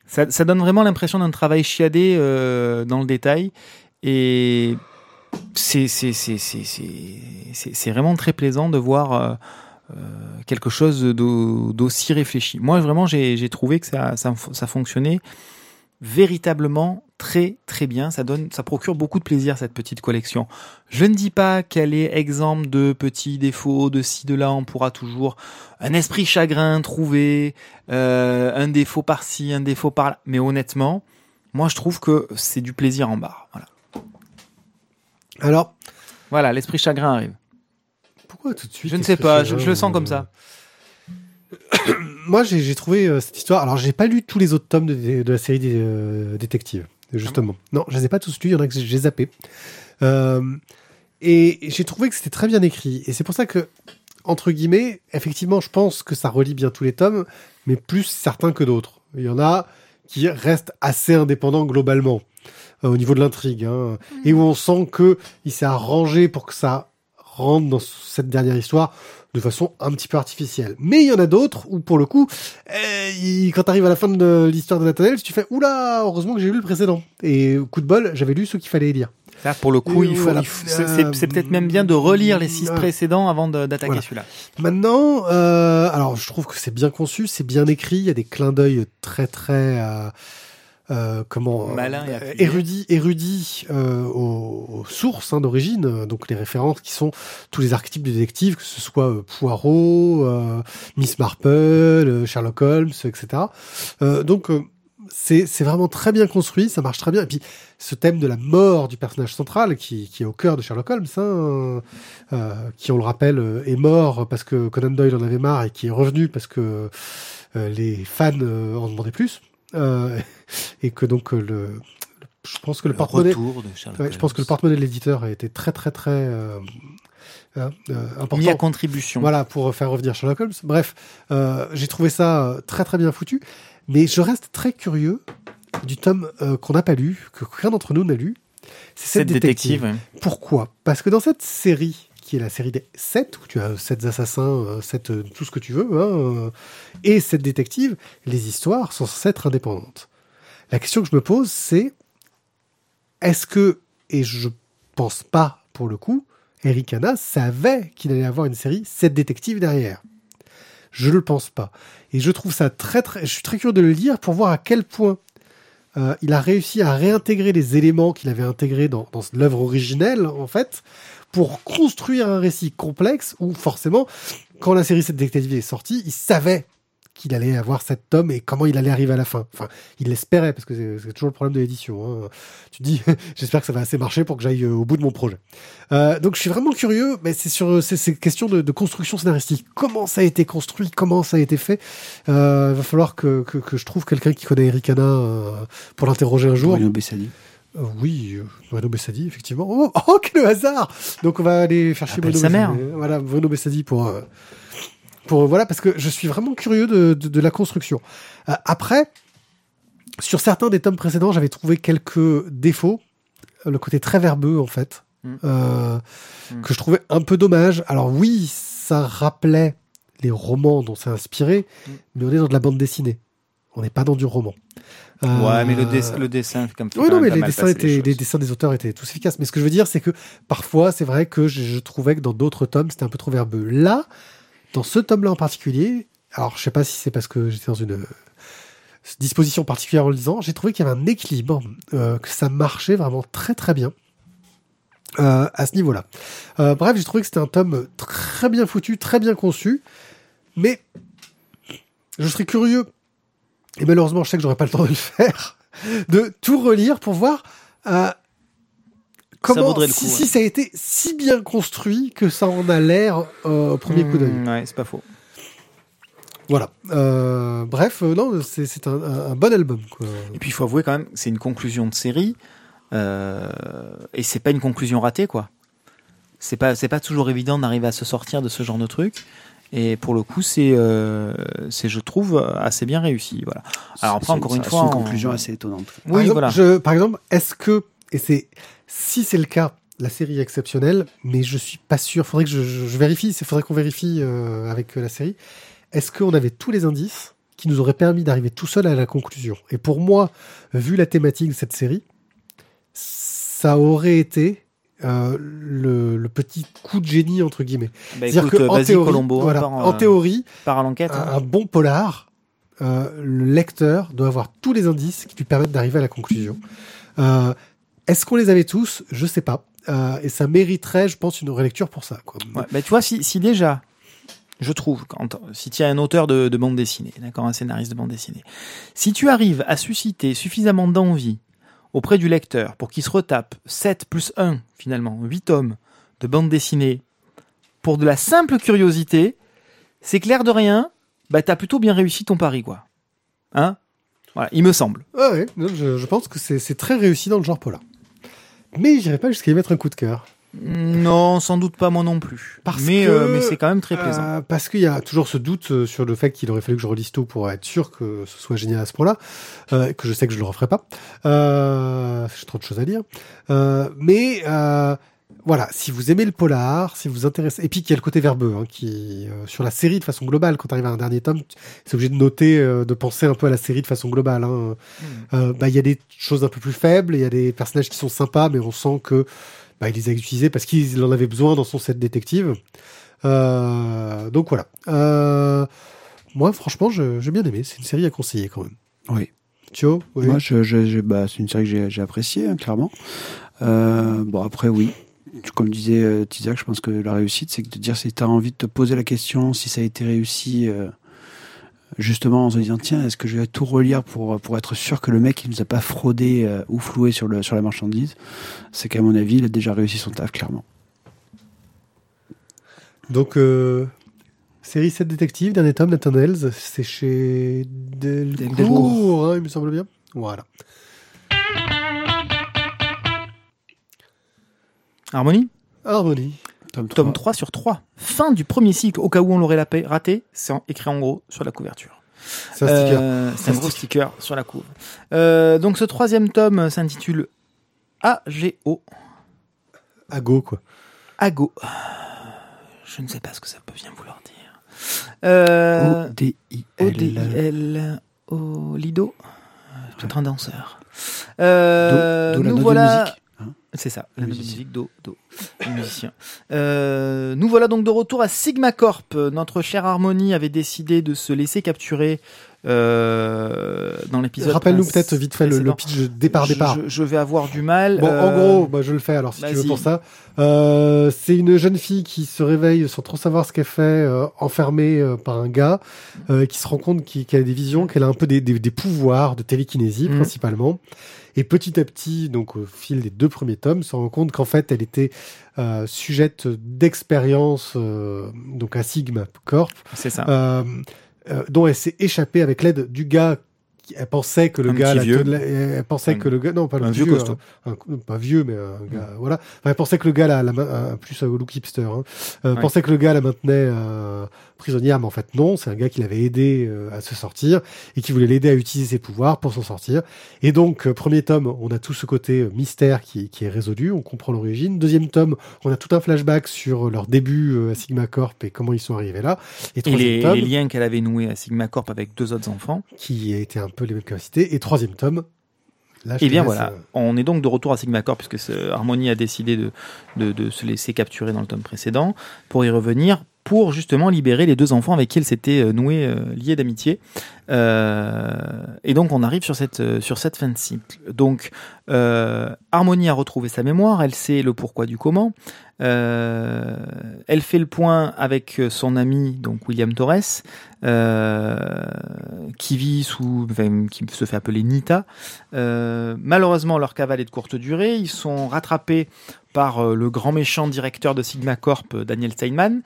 ça, donne vraiment l'impression d'un travail chiadé dans le détail. Et c'est vraiment très plaisant de voir quelque chose d'au- d'aussi réfléchi. Moi, vraiment, j'ai trouvé que ça, ça fonctionnait véritablement très très bien. Ça donne, ça procure beaucoup de plaisir cette petite collection. Je ne dis pas qu'elle est exempte de petits défauts, de ci, de là. On pourra toujours un esprit chagrin trouver, euh, un défaut par-ci, un défaut par-là. Mais honnêtement, moi, je trouve que c'est du plaisir en barre. Voilà, Alors, voilà l'esprit chagrin arrive. pourquoi tout de suite Je ne sais pas, je, je le sens euh, comme ça. Moi, j'ai trouvé euh, cette histoire. Alors, j'ai pas lu tous les autres tomes de, de la série des euh, détectives, justement. non, je les ai pas tous lus. Il y en a que j'ai zappé. Euh, et j'ai trouvé que c'était très bien écrit. Et c'est pour ça que, entre guillemets, effectivement, je pense que ça relie bien tous les tomes, mais plus certains que d'autres. Il y en a qui restent assez indépendants globalement euh, au niveau de l'intrigue, hein, et où on sent que il s'est arrangé pour que ça rentre dans cette dernière histoire de façon un petit peu artificielle. Mais il y en a d'autres où, pour le coup, euh, il- quand t'arrives à la fin de l'histoire de Nathaniel, tu fais oula, heureusement que j'ai lu le précédent. Et coup de bol, j'avais lu ce qu'il fallait lire. Là, pour le coup, Et il faut, voilà. il faut- c'est- peut-être même bien de relire les six Ouais. précédents avant d'attaquer Voilà. celui-là. Maintenant, euh, alors je trouve que c'est bien conçu, c'est bien écrit, il y a des clins d'œil très très euh, euh, comment Malin et euh, appuyé. érudit érudit euh, aux, aux sources hein, d'origine euh, donc les références qui sont tous les archétypes de détectives que ce soit euh, Poirot euh, Miss Marple euh, Sherlock Holmes etc Euh, donc euh, c'est vraiment très bien construit ça marche très bien. Et puis ce thème de la mort du personnage central qui, qui est au cœur de Sherlock Holmes hein, euh, qui on le rappelle est mort parce que Conan Doyle en avait marre et qui est revenu parce que euh, les fans euh, en demandaient plus et que donc euh, le, je pense que le, Le porte-monnaie ouais, je pense que le porte-monnaie de l'éditeur a été très très très euh, euh, euh, important mis à contribution. voilà, pour faire revenir Sherlock Holmes. Bref, euh, j'ai trouvé ça euh, très très bien foutu, mais je reste très curieux du tome euh, qu'on n'a pas lu, que rien d'entre nous n'a lu. C'est cette, Cette détective. détective. ouais. Pourquoi? Parce que dans cette série, qui est la série des 7, où tu as 7 assassins, euh, 7 euh, tout ce que tu veux, hein, euh, et cette détective, les histoires sont censées être indépendantes. La question que je me pose, c'est est-ce que, et je pense pas pour le coup, Eric savait qu'il allait avoir une série 7 détectives derrière Je ne le pense pas. Et je trouve ça très, très. Je suis très curieux de le lire pour voir à quel point euh, il a réussi à réintégrer les éléments qu'il avait intégrés dans, dans l'œuvre originelle, en fait, pour construire un récit complexe où, forcément, quand la série 7 détective est sortie, il savait qu'il allait avoir cet tome et comment il allait arriver à la fin. Enfin, il l'espérait, parce que c'est toujours le problème de l'édition. hein. Tu dis, j'espère que ça va assez marcher pour que j'aille euh, au bout de mon projet. Euh, donc je suis vraiment curieux, mais c'est sur ces, ces questions de, construction scénaristique. Comment ça a été construit, comment ça a été fait? Euh, Il va falloir que, que, je trouve quelqu'un qui connaît Eric Hanna euh, pour l'interroger un jour. Bruno Bessali. Euh, oui, euh, Bruno Bessadi, effectivement. Oh, oh, quel hasard Donc on va aller chercher Appelle Bruno sa mère. Voilà, Bruno Bessadi pour... euh, pour voilà, parce que je suis vraiment curieux de, de, de la construction. Euh, après, sur certains des tomes précédents, j'avais trouvé quelques défauts. Le côté très verbeux, en fait, Mm. Mm. que je trouvais un peu dommage. Alors oui, ça rappelait les romans dont c'est inspiré, Mm. mais on est dans de la bande dessinée. On n'est pas dans du roman. Euh, Ouais, mais le, dess- le dessin, comme oui, non, mais les dessins, passer étaient, les les choses. dessins des auteurs étaient tous efficaces. Mais ce que je veux dire, c'est que parfois, c'est vrai que je, je trouvais que dans d'autres tomes, c'était un peu trop verbeux. Là, dans ce tome-là en particulier, alors je sais pas si c'est parce que j'étais dans une euh, disposition particulière en le lisant, j'ai trouvé qu'il y avait un équilibre, euh, que ça marchait vraiment très très bien. euh, à ce niveau-là. Euh, bref, j'ai trouvé que c'était un tome très bien foutu, très bien conçu, mais je serais curieux, et malheureusement je sais que j'aurai pas le temps de le faire, de tout relire pour voir euh, comment le si, coup, si ouais. ça a été si bien construit que ça en a l'air euh, au premier coup d'œil. Mmh, Ouais, c'est pas faux. Voilà. Euh, bref, euh, non, c'est un, bon album. Quoi. Et puis il faut avouer quand même c'est une conclusion de série et c'est pas une conclusion ratée quoi. C'est pas c'est pas toujours évident d'arriver à se sortir de ce genre de truc et pour le coup c'est euh, c'est je trouve assez bien réussi voilà. Alors après encore une fois une on- conclusion assez étonnante. Par Oui exemple, voilà. je- par exemple, est-ce que et c'est si c'est le cas, la série est exceptionnelle, mais je suis pas sûr. Faudrait que je, je- je vérifie. Il faudrait qu'on vérifie euh, avec euh, la série. Est-ce qu'on avait tous les indices qui nous auraient permis d'arriver tout seul à la conclusion? Et pour moi, vu la thématique de cette série, ça aurait été euh, le, le petit coup de génie entre guillemets. Bah, C'est-à-dire que en théorie, Colombo, voilà, en théorie, à l'enquête. hein. un, bon polar, euh, le lecteur doit avoir tous les indices qui lui permettent d'arriver à la conclusion. Euh, Est-ce qu'on les avait tous? Je sais pas. Et ça mériterait, je pense, une relecture pour ça. Quoi. Ouais, bah, tu vois, si, si déjà, je trouve, quand, si tu es un auteur de, de bande dessinée, d'accord, un scénariste de bande dessinée, si tu arrives à susciter suffisamment d'envie auprès du lecteur pour qu'il se retape 7 plus 1, finalement, 8 tomes de bande dessinée pour de la simple curiosité, c'est clair de rien, bah, t'as plutôt bien réussi ton pari, quoi. Hein? Voilà, il me semble. Ah ouais, je, pense que c'est c'est très réussi dans le genre polar. Mais j'irai pas jusqu'à y mettre un coup de cœur. Non, sans doute pas moi non plus. Parce mais que, euh, mais c'est quand même très plaisant. Euh, parce qu'il y a toujours ce doute euh, sur le fait qu'il aurait fallu que je relise tout pour être sûr que ce soit génial à ce point-là, euh, que je sais que je le referai pas. J'ai trop de choses à dire. Mais voilà, si vous aimez le polar, si vous vous intéressez, et puis qu'il y a le côté verbeux, hein, qui euh, sur la série de façon globale, quand tu arrives à un dernier tome, c'est obligé de noter, euh, de penser un peu à la série de façon globale. hein. Euh, bah, il y a des choses un peu plus faibles, il y a des personnages qui sont sympas, mais on sent que bah, il les a utilisés parce qu'il en avait besoin dans son set détective. Euh, donc voilà. Euh, moi, franchement, j'ai bien aimé. C'est une série à conseiller quand même. Oui. Thio, oui. Moi, je, je, je- bah, c'est une série que j'ai, j'ai appréciée, hein, clairement. Euh, bon, après, oui. Comme disait Tizak, je pense que la réussite, c'est de dire si tu as envie de te poser la question, si ça a été réussi, justement en se disant, tiens, est-ce que je vais tout relire pour, pour être sûr que le mec, il nous a pas fraudé euh, ou floué sur, le, sur la marchandise? C'est qu'à mon avis, il a déjà réussi son taf, clairement. Donc, euh, série 7 détectives, dernier tome, Nathan Hells, c'est chez Delcourt, Delcourt. hein, il me semble bien. Voilà. Harmonie? Harmonie. Tome 3. Tome 3 sur 3. Fin du premier cycle. Au cas où on l'aurait la- raté, c'est écrit en gros sur la couverture. C'est un. Euh, un gros sticker sur la couve. Euh, donc ce troisième tome s'intitule AGO. Ago, quoi. Ago. Je ne sais pas ce que ça peut bien vouloir dire. Euh, O-D-I-L. O-D-I-L. O Lido. Peut-être un danseur. Euh, nous voilà. hein. C'est ça, la musique, do, do, musicien. Euh, nous voilà donc de retour à Sigma Corp. Notre chère Harmonie avait décidé de se laisser capturer euh, dans l'épisode. Rappelle-nous peut-être vite fait le, pitch départ-départ. Je, je vais avoir du mal. Bon, en Euh, gros, bah, je le fais alors si tu veux pour ça. Euh, c'est une jeune fille qui se réveille sans trop savoir ce qu'elle fait, enfermée par un gars, qui se rend compte qu'elle a des visions, qu'elle a un peu des, des- des pouvoirs de télékinésie Mhm. principalement. Et petit à petit, donc au fil des deux premiers tomes, se rend compte qu'en fait, elle était euh, sujette d'expérience euh, donc à Sigma Corp, C'est ça. euh, dont elle s'est échappée avec l'aide du gars. Elle pensait que le Un gars, la- vieux. elle pensait Un- que le gars, non pas le un vieux costaud. un- un- pas vieux, mais un gars, voilà. Enfin, elle pensait que le gars, la, la main- un- plus au look hipster, hein, euh, Ouais. pensait que le gars la maintenait euh, prisonnière, mais en fait non, c'est un gars qui l'avait aidé euh, à se sortir et qui voulait l'aider à utiliser ses pouvoirs pour s'en sortir. Et donc, euh, premier tome, on a tout ce côté euh, mystère qui, qui est résolu, on comprend l'origine. Deuxième tome, on a tout un flashback sur leur début à Sigma Corp et comment ils sont arrivés là. Et Et troisième les, tome, les liens qu'elle avait noués à Sigma Corp avec deux autres enfants. qui été un peu les mêmes capacités. Et troisième tome, là, Et te bien laisse, voilà, euh, on est donc de retour à Sigma Corp puisque Harmony a décidé de, de, de se laisser capturer dans le tome précédent pour y revenir pour justement libérer les deux enfants avec qui elle s'était euh, nouée euh, liée d'amitié. Euh, et donc on arrive sur cette, sur cette fin de cycle. Donc Harmony a retrouvé sa mémoire, elle sait le pourquoi du comment. Elle fait le point avec son ami donc William Torres, qui vit sous, qui se fait appeler Nita. Malheureusement, leur cavale est de courte durée. Ils sont rattrapés par le grand méchant directeur de Sigma Corp, Daniel Steinman,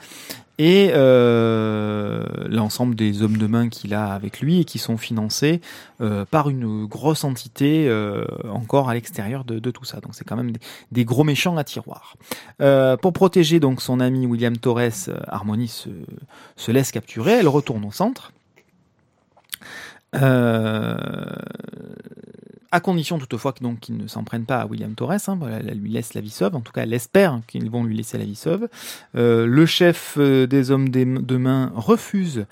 et euh, l'ensemble des hommes de main qu'il a avec lui et qui sont financés euh, par une grosse entité euh, encore à l'extérieur de, tout ça. Donc c'est quand même des, gros méchants à tiroir. Pour protéger donc son ami William Torres, Harmony se, se laisse capturer. Elle retourne au centre. Euh, à condition toutefois qu'ils ne s'en prennent pas à William Torres, hein, elle lui laisse la vie sauve, en tout cas elle espère qu'ils vont lui laisser la vie sauve. Euh, le chef euh, des hommes de main refuse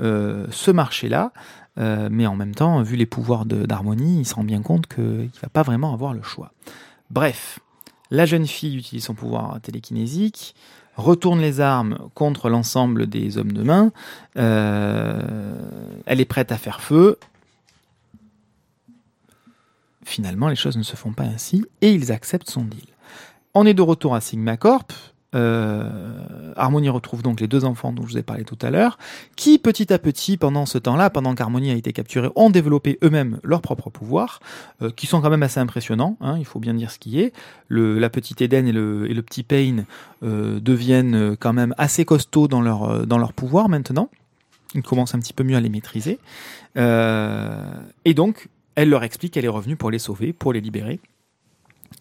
euh, ce marché-là, mais en même temps, vu les pouvoirs d'harmonie, il se rend bien compte qu'il ne va pas vraiment avoir le choix. Bref, la jeune fille utilise son pouvoir télékinésique, retourne les armes contre l'ensemble des hommes de main, elle est prête à faire feu, Finalement, les choses ne se font pas ainsi et ils acceptent son deal. On est de retour à Sigma Corp. Euh, Harmony retrouve donc les deux enfants dont je vous ai parlé tout à l'heure, qui petit à petit, pendant ce temps-là, pendant qu'Harmony a été capturée, ont développé eux-mêmes leurs propres pouvoirs, euh, qui sont quand même assez impressionnants, hein, il faut bien dire ce qui est. Le, la petite Eden et le, et le petit Payne euh, deviennent quand même assez costauds dans leur, euh, dans leur pouvoir maintenant. Ils commencent un petit peu mieux à les maîtriser. Euh, et donc, elle leur explique qu'elle est revenue pour les sauver, pour les libérer.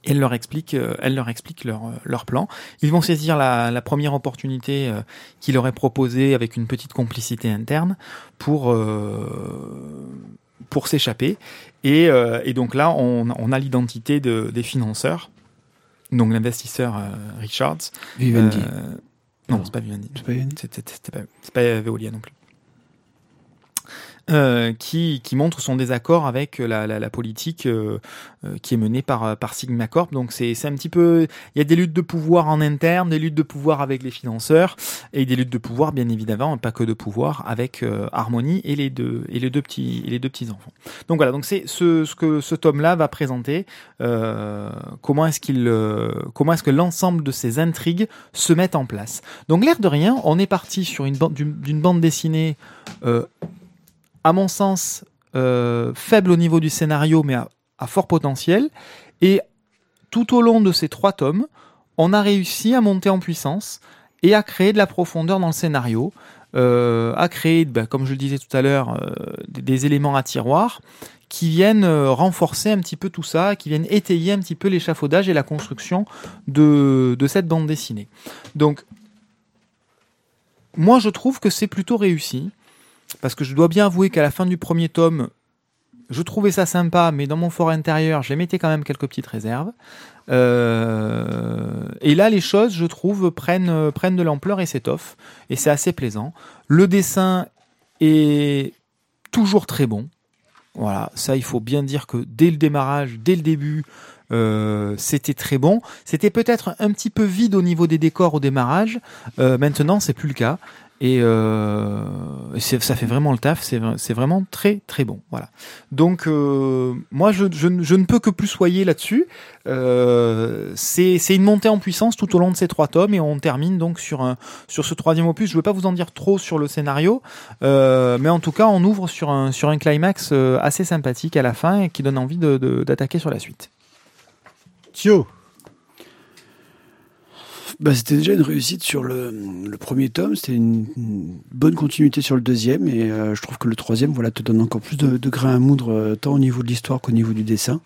Et elle leur explique, euh, elle leur explique leur, euh, leur plan. Ils vont saisir la, la première opportunité euh, qu'il leur est proposée avec une petite complicité interne pour, euh, pour s'échapper. Et, et donc là, on, on a l'identité de, des financeurs. Donc l'investisseur Richards. Vivendi. Non, c'est pas Vivendi. C'est pas Vivendi c'était pas, c'est pas Veolia non plus. Euh, qui, montre son désaccord avec la, la, politique euh, euh, qui est menée par, par Sigma Corp. Donc c'est un petit peu, il y a des luttes de pouvoir en interne, des luttes de pouvoir avec les financeurs et des luttes de pouvoir bien évidemment, pas que de pouvoir avec euh, Harmony et les deux petits enfants. Donc voilà, donc c'est ce, que ce tome-là va présenter. euh, comment est-ce qu'il euh, comment est-ce que l'ensemble de ces intrigues se mettent en place. Donc l'air de rien, on est parti sur une bande d'une bande dessinée euh, à mon sens, euh, faible au niveau du scénario, mais à, fort potentiel. Et tout au long de ces trois tomes, on a réussi à monter en puissance et à créer de la profondeur dans le scénario, euh, à créer, ben, comme je le disais tout à l'heure, euh, des, éléments à tiroir qui viennent renforcer un petit peu tout ça, qui viennent étayer un petit peu l'échafaudage et la construction de cette bande dessinée. Donc, moi, je trouve que c'est plutôt réussi parce que je dois bien avouer qu'à la fin du premier tome, je trouvais ça sympa, mais dans mon fort intérieur, j'émettais quand même quelques petites réserves. Euh, et là, les choses, je trouve, prennent, euh, prennent de l'ampleur et s'étoffent, et c'est assez plaisant. Le dessin est toujours très bon. Voilà, ça, il faut bien dire que dès le démarrage, dès le début, euh, c'était très bon. C'était peut-être un petit peu vide au niveau des décors au démarrage. Euh, maintenant, c'est plus le cas. Et euh, ça fait vraiment le taf. C'est vra- c'est vraiment très très bon. Voilà. Donc euh, moi, je, ne- peux que plus soyer là-dessus. Euh, c'est une montée en puissance tout au long de ces trois tomes et on termine donc sur un sur ce troisième opus. Je ne veux pas vous en dire trop sur le scénario, euh, mais en tout cas, on ouvre sur un sur un climax euh, assez sympathique à la fin et qui donne envie d'attaquer sur la suite. Thio, Bah, c'était déjà une réussite sur le, premier tome, c'était une, bonne continuité sur le deuxième, et euh, je trouve que le troisième voilà, te donne encore plus de, de grain à moudre, euh, tant au niveau de l'histoire qu'au niveau du dessin.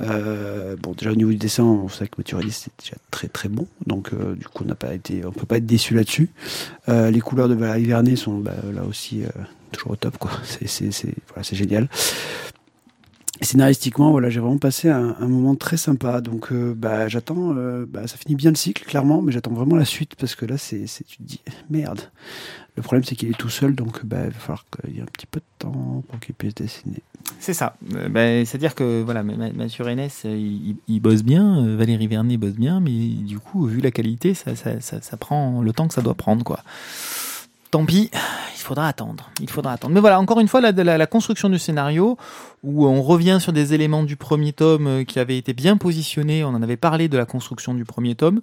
Euh, bon, déjà au niveau du dessin, on sait que Maturelli c'est déjà très très bon, donc du coup on n'a peut pas être déçu là-dessus. Les couleurs de Valérie Vernet sont bah, là aussi toujours au top, quoi. C'est voilà, c'est génial. Scénaristiquement, voilà, j'ai vraiment passé un, moment très sympa. Donc, euh, bah, j'attends. euh, bah, ça finit bien le cycle, clairement, mais j'attends vraiment la suite parce que là, c'est, tu te dis, merde. Le problème, c'est qu'il est tout seul, donc bah, il va falloir qu'il y ait un petit peu de temps pour qu'il puisse dessiner. C'est ça. Euh, ben, C'est-à-dire que voilà, Ma- Ma- Mathieu Rennes, il, il bosse bien, Valérie Vernet bosse bien, mais du coup, vu la qualité, ça, ça prend le temps que ça doit prendre, quoi. Tant pis, il faudra attendre. Il faudra attendre. Mais voilà, encore une fois, la, construction du scénario, où on revient sur des éléments du premier tome euh, qui avaient été bien positionnés. On en avait parlé de la construction du premier tome.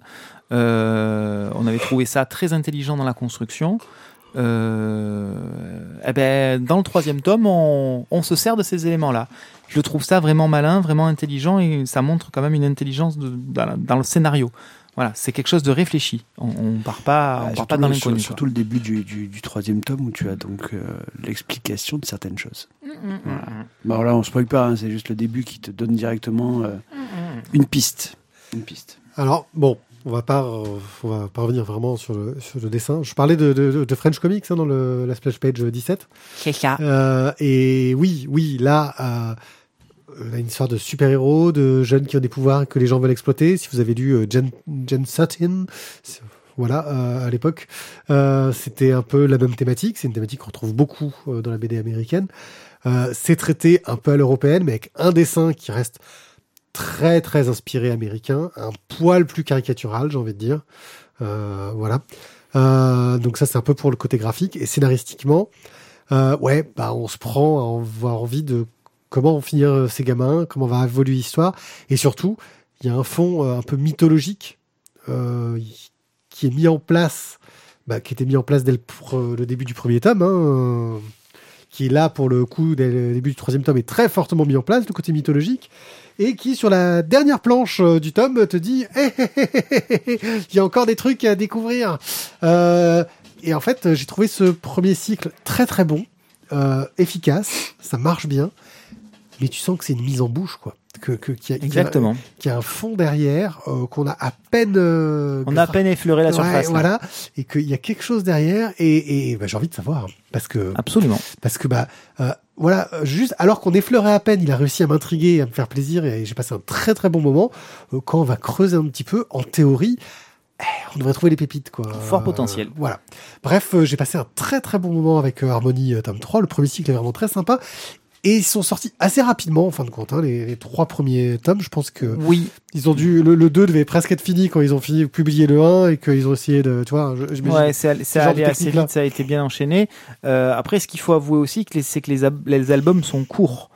Euh, on avait trouvé ça très intelligent dans la construction. Euh, eh ben, dans le troisième tome, on, se sert de ces éléments-là. Je trouve ça vraiment malin, vraiment intelligent, et ça montre quand même une intelligence dans le scénario. Voilà, c'est quelque chose de réfléchi. On, on part pas, on Ah, part pas dans le- l'inconnu. sur- surtout le début du, du, du troisième tome où tu as donc euh, l'explication de certaines choses. quoi. Bah, alors là, on spoil pas, hein, c'est juste le début qui te donne directement euh, une piste. Une piste. alors bon, on va pas, euh, on va pas revenir vraiment sur le, sur le dessin. Je parlais de, de, de French Comics hein, dans le, la splash page 17. C'est ça. Euh, et oui, oui, là, euh, on a une histoire de super-héros, de jeunes qui ont des pouvoirs que les gens veulent exploiter. Si vous avez lu euh, Jen, Sutton, voilà, euh, à l'époque, euh, c'était un peu la même thématique. C'est une thématique qu'on retrouve beaucoup euh, dans la BD américaine. Euh, c'est traité un peu à l'européenne, mais avec un dessin qui reste très très inspiré américain, un poil plus caricatural, j'ai envie de dire. Euh, voilà. Euh, donc ça c'est un peu pour le côté graphique et scénaristiquement. Euh, ouais, bah on se prend à avoir envie de comment finir euh, ces gamins, comment va évoluer l'histoire, et surtout il y a un fond euh, un peu mythologique euh, qui est mis en place, bah, qui était mis en place dès le, début du premier tome, hein, qui est là pour le coup dès le début du troisième tome est très fortement mis en place, le côté mythologique, et qui sur la dernière planche du tome te dit il y a encore des trucs à découvrir. Et en fait, j'ai trouvé ce premier cycle très très bon, efficace, ça marche bien, mais tu sens que c'est une mise en bouche, quoi. Que, que, qu'il y a, qu'il y a- Exactement. qu'il y a un fond derrière, euh, qu'on a à peine. euh, On a à peine effleuré la surface. là. voilà, et qu'il y a quelque chose derrière, et, et bah, j'ai envie de savoir, parce que Absolument. parce que bah euh, voilà, juste alors qu'on effleurait à peine, il a réussi à m'intriguer, à me faire plaisir, et j'ai passé un très très bon moment. Quand on va creuser un petit peu, en théorie, on devrait trouver les pépites, quoi. Fort potentiel. voilà. Bref, euh, j'ai passé un très très bon moment avec euh, Harmony tome 3. Le premier cycle est vraiment très sympa. Et ils sont sortis assez rapidement, en fin de compte, hein, les, les trois premiers tomes. Je pense que Oui, ils ont dû, le, le 2 devait presque être fini quand ils ont fini de publier le 1 et qu'ils ont essayé de, tu vois, je, ouais, c'est ce allé assez vite, ça a été bien enchaîné. Euh, après, ce qu'il faut avouer aussi, c'est que les, albums sont courts.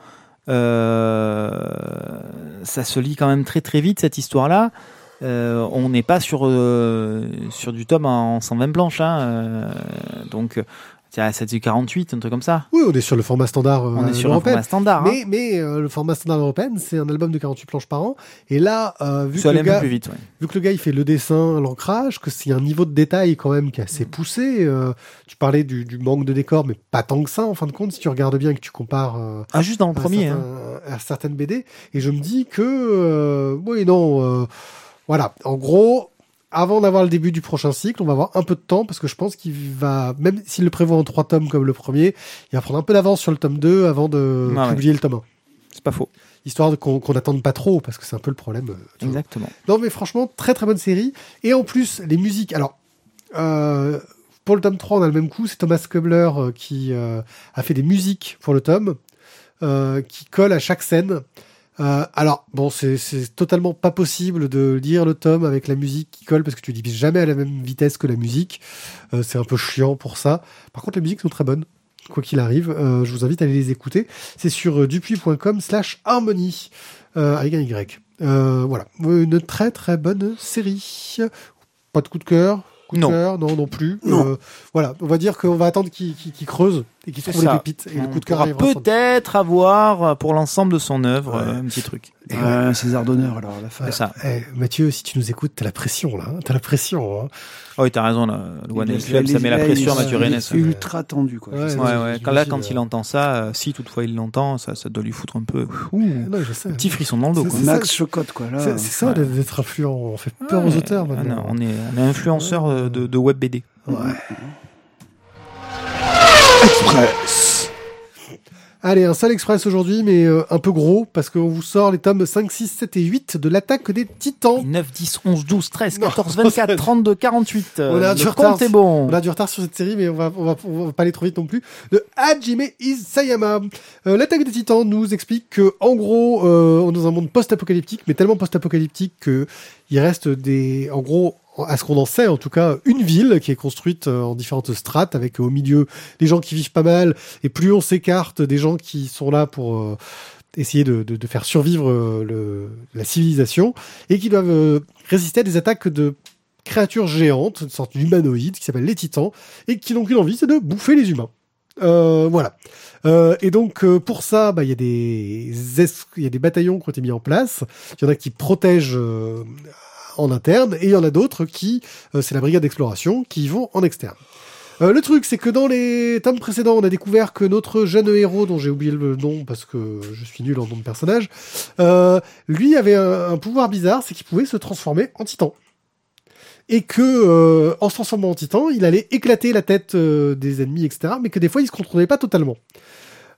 Euh, ça se lit quand même très très vite cette histoire-là. Euh, on n'est pas sur euh, sur du tome en 120 planches, hein, euh, donc c'est du 48, un truc comme ça. Oui, on est sur le format standard euh, On est sur un européen. format standard. hein. Mais, mais euh, le format standard européen, c'est un album de 48 planches par an. Et là, euh, vu, que le gars, plus vite. ouais. vu que le gars il fait le dessin, l'ancrage, que c'est un niveau de détail quand même qui est assez poussé. euh, tu parlais du, du manque de décor, mais pas tant que ça en fin de compte si tu regardes bien et que tu compares euh, Ah, juste dans le à, premier. hein. à certaines BD. Et je me dis que euh, oui non, euh, voilà. En gros. Avant d'avoir le début du prochain cycle, on va avoir un peu de temps parce que je pense qu'il va, même s'il le prévoit en trois tomes comme le premier, il va prendre un peu d'avance sur le tome 2 avant de Ah ouais. publier le tome 1 C'est pas faux. histoire qu'on n'attende pas trop parce que c'est un peu le problème. euh. Exactement. Non mais franchement très très bonne série et en plus les musiques. Alors euh, pour le tome 3 on a le même coup, c'est Thomas Kubler euh, qui euh, a fait des musiques pour le tome euh, qui collent à chaque scène. Euh, alors bon c'est totalement pas possible de lire le tome avec la musique qui colle parce que tu divises jamais à la même vitesse que la musique. Euh, c'est un peu chiant pour ça. Par contre les musiques sont très bonnes. Quoi qu'il arrive, euh, je vous invite à aller les écouter. C'est sur dupuis.com slash harmonie avec un Y. Voilà, une très très bonne série. Pas de coup de cœur, coup de Non. cœur, non non plus. Non. Euh, voilà, on va dire qu'on va attendre qu'ils- qu'ils creusent et C'est trouvent les pépites. Et le On coup de cœur peut-être avoir euh, pour l'ensemble de son œuvre Ouais. euh, un petit truc. Et Ouais, un César d'honneur alors à la fin. C'est ça. Eh, Mathieu, si tu nous écoutes, t'as la pression là, hein, t'as la pression. Hein. Oh, oui, t'as raison, là, le One Club, ça met la pression à Mathieu Rennes. Ultra tendu quoi. Ouais, Ouais, Quand là, quand euh, il entend ça, euh, si toutefois il l'entend, ça, ça doit lui foutre un peu. Ouh, Non, je sais. petit frisson dans le dos. C'est- Quoi. c'est Max ça. Chocotte quoi là. C'est c'est ça d'être influent, on fait peur aux auteurs Ah, maintenant. on, est, influenceur de, de web BD. Ouais. Express. Allez, un seul express aujourd'hui, mais euh, un peu gros, parce qu'on vous sort les tomes 5, 6, 7 et 8 de l'attaque des titans. 9, 10, 11, 12, 13, Non. 14, 24, 32, 48. euh, On a du retard. est bon. On a du retard sur cette série, mais on va, on va, on va pas aller trop vite non plus. De Hajime Isayama. Euh, L'attaque des titans nous explique que, en gros, euh, on est dans un monde post-apocalyptique, mais tellement post-apocalyptique que il reste des, en gros, à ce qu'on en sait, en tout cas, une ville qui est construite euh, en différentes strates, avec euh, au milieu des gens qui vivent pas mal, et plus on s'écarte des gens qui sont là pour euh, essayer de, faire survivre la civilisation, et qui doivent résister à des attaques de créatures géantes, une sorte d'humanoïdes qui s'appellent les titans, et qui n'ont qu'une envie, c'est de bouffer les humains. Euh, voilà. Euh, et donc pour ça, bah, il y a des es- il y a des bataillons qui ont été mis en place. Il y en a qui protègent en interne, et il y en a d'autres qui, euh, c'est la brigade d'exploration, qui vont en externe. Euh, le truc, c'est que dans les tomes précédents, on a découvert que notre jeune héros, dont j'ai oublié le nom parce que je suis nul en nom de personnage, euh, lui avait un, un pouvoir bizarre, c'est qu'il pouvait se transformer en titan et que euh, en se transformant en titan, il allait éclater la tête euh, des ennemis, etc. Mais que des fois, il se contrôlait pas totalement.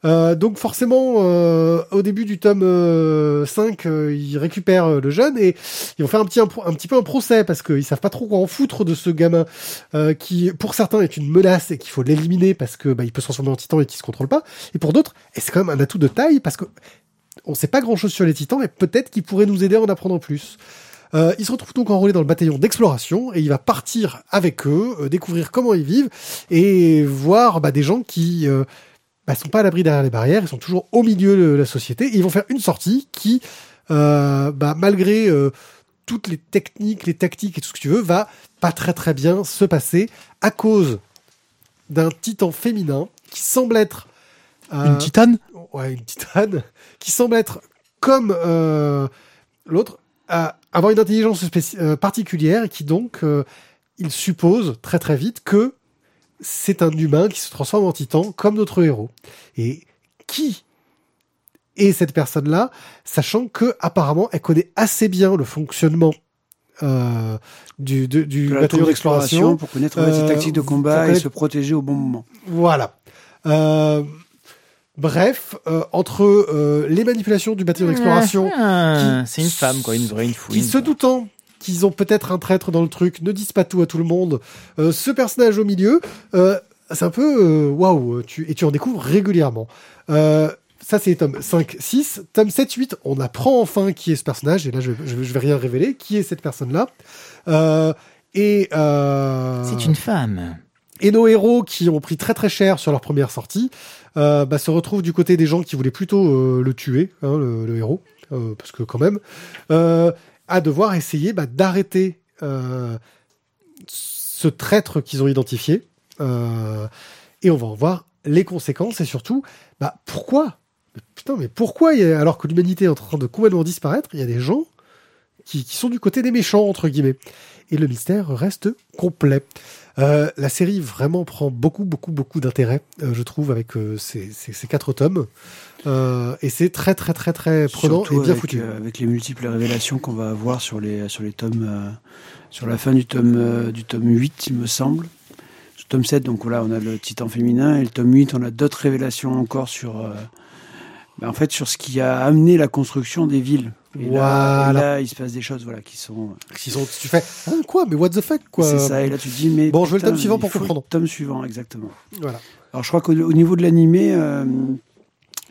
Euh, donc forcément, euh, au début du tome euh, 5, euh, ils récupèrent euh, le jeune et ils vont faire un petit, un, petit peu un procès parce qu'ils savent pas trop quoi en foutre de ce gamin qui, pour certains, est une menace et qu'il faut l'éliminer parce que bah, il peut se transformer en titan et qu'il se contrôle pas. Et pour d'autres, et c'est quand même un atout de taille parce que on sait pas grand chose sur les titans, mais peut-être qu'il pourrait nous aider à en apprendre plus. Euh, il se retrouve donc enrôlé dans le bataillon d'exploration et il va partir avec eux, euh, découvrir comment ils vivent et voir bah, des gens qui euh, bah, sont pas à l'abri derrière les barrières, ils sont toujours au milieu de la société et ils vont faire une sortie qui, euh, bah, malgré euh, toutes les techniques, les tactiques et tout ce que tu veux, va pas très très bien se passer à cause d'un titan féminin qui semble être euh, Une titane? Ouais, une titane, qui semble être comme euh, l'autre, avoir une intelligence euh, particulière et qui donc, euh, il suppose très très vite que c'est un humain qui se transforme en titan comme notre héros. Et qui est cette personne-là, sachant que apparemment elle connaît assez bien le fonctionnement euh, du, de- du d'exploration. pour connaître Euh, ses tactiques de faut combat et se protéger au bon moment. Voilà. Euh, bref, euh, entre euh, les manipulations du bataillon d'exploration, Ah, C'est une femme, quoi, une vraie, une qui fouine. se doutant qu'ils ont peut-être un traître dans le truc, ne disent pas tout à tout le monde. Euh, ce personnage au milieu, euh, c'est un peu euh, waouh, tu, et tu en découvres régulièrement. Euh, ça, c'est tome 5, 6. Tome 7, 8, on apprend enfin qui est ce personnage, et là, je, je, je vais rien révéler, qui est cette personne-là. Euh, et euh, C'est une femme. et nos héros qui ont pris très très cher sur leur première sortie euh, bah, se retrouvent du côté des gens qui voulaient plutôt le tuer, hein, le, le héros, parce que quand même, à devoir essayer bah, d'arrêter euh, ce traître qu'ils ont identifié. Euh, et on va en voir les conséquences et surtout, bah, pourquoi Putain, mais pourquoi, alors que l'humanité est en train de complètement disparaître, il y a des gens qui sont du côté des méchants, entre guillemets. Et le mystère reste complet. Euh, la série vraiment prend beaucoup, beaucoup, beaucoup d'intérêt, euh, je trouve, avec euh, ces, quatre tomes. Et c'est très, très, très, très prenant Surtout et bien avec, foutu. avec les multiples révélations qu'on va avoir sur les, sur les tomes, sur la fin du tome, du tome 8, il me semble. Sur le tome 7, donc voilà, on a le titan féminin, et le tome 8, on a d'autres révélations encore sur, ben, en fait, sur ce qui a amené la construction des villes. Et, là, et Voilà. là, il se passe des choses, voilà, qui sont. S'ils sont- tu fais, ah, quoi, mais what the fuck, quoi. C'est ça, et là tu te dis, mais. Bon, je veux le tome suivant pour faut le comprendre. Tome suivant, exactement. Voilà. Alors je crois qu'au au niveau de l'animé, euh,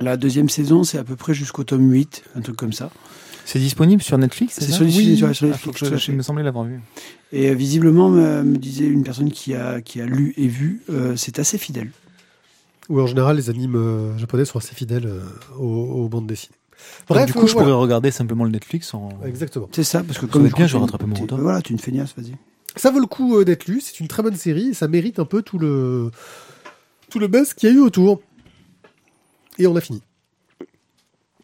la deuxième saison, c'est à peu près jusqu'au tome 8, un truc comme ça. C'est disponible sur Netflix C'est sur, Oui. sur- sur Ah, Netflix, à je, me semblait l'avoir vu. Et euh, visiblement, me, me disait une personne qui a, qui a lu et vu, euh, c'est assez fidèle. Ou en général, les animes euh, japonais sont assez fidèles euh, aux, aux bandes dessinées. Bref, du coup, euh, je voilà. pourrais regarder simplement le Netflix en. Exactement. C'est ça, parce que comme bien, je rattraper mon retard. Voilà, tu es une feignasse, vas-y. Ça vaut le coup euh, d'être lu. C'est une très bonne série. Et ça mérite un peu tout le tout le buzz qu'il y a eu autour. Et on a fini.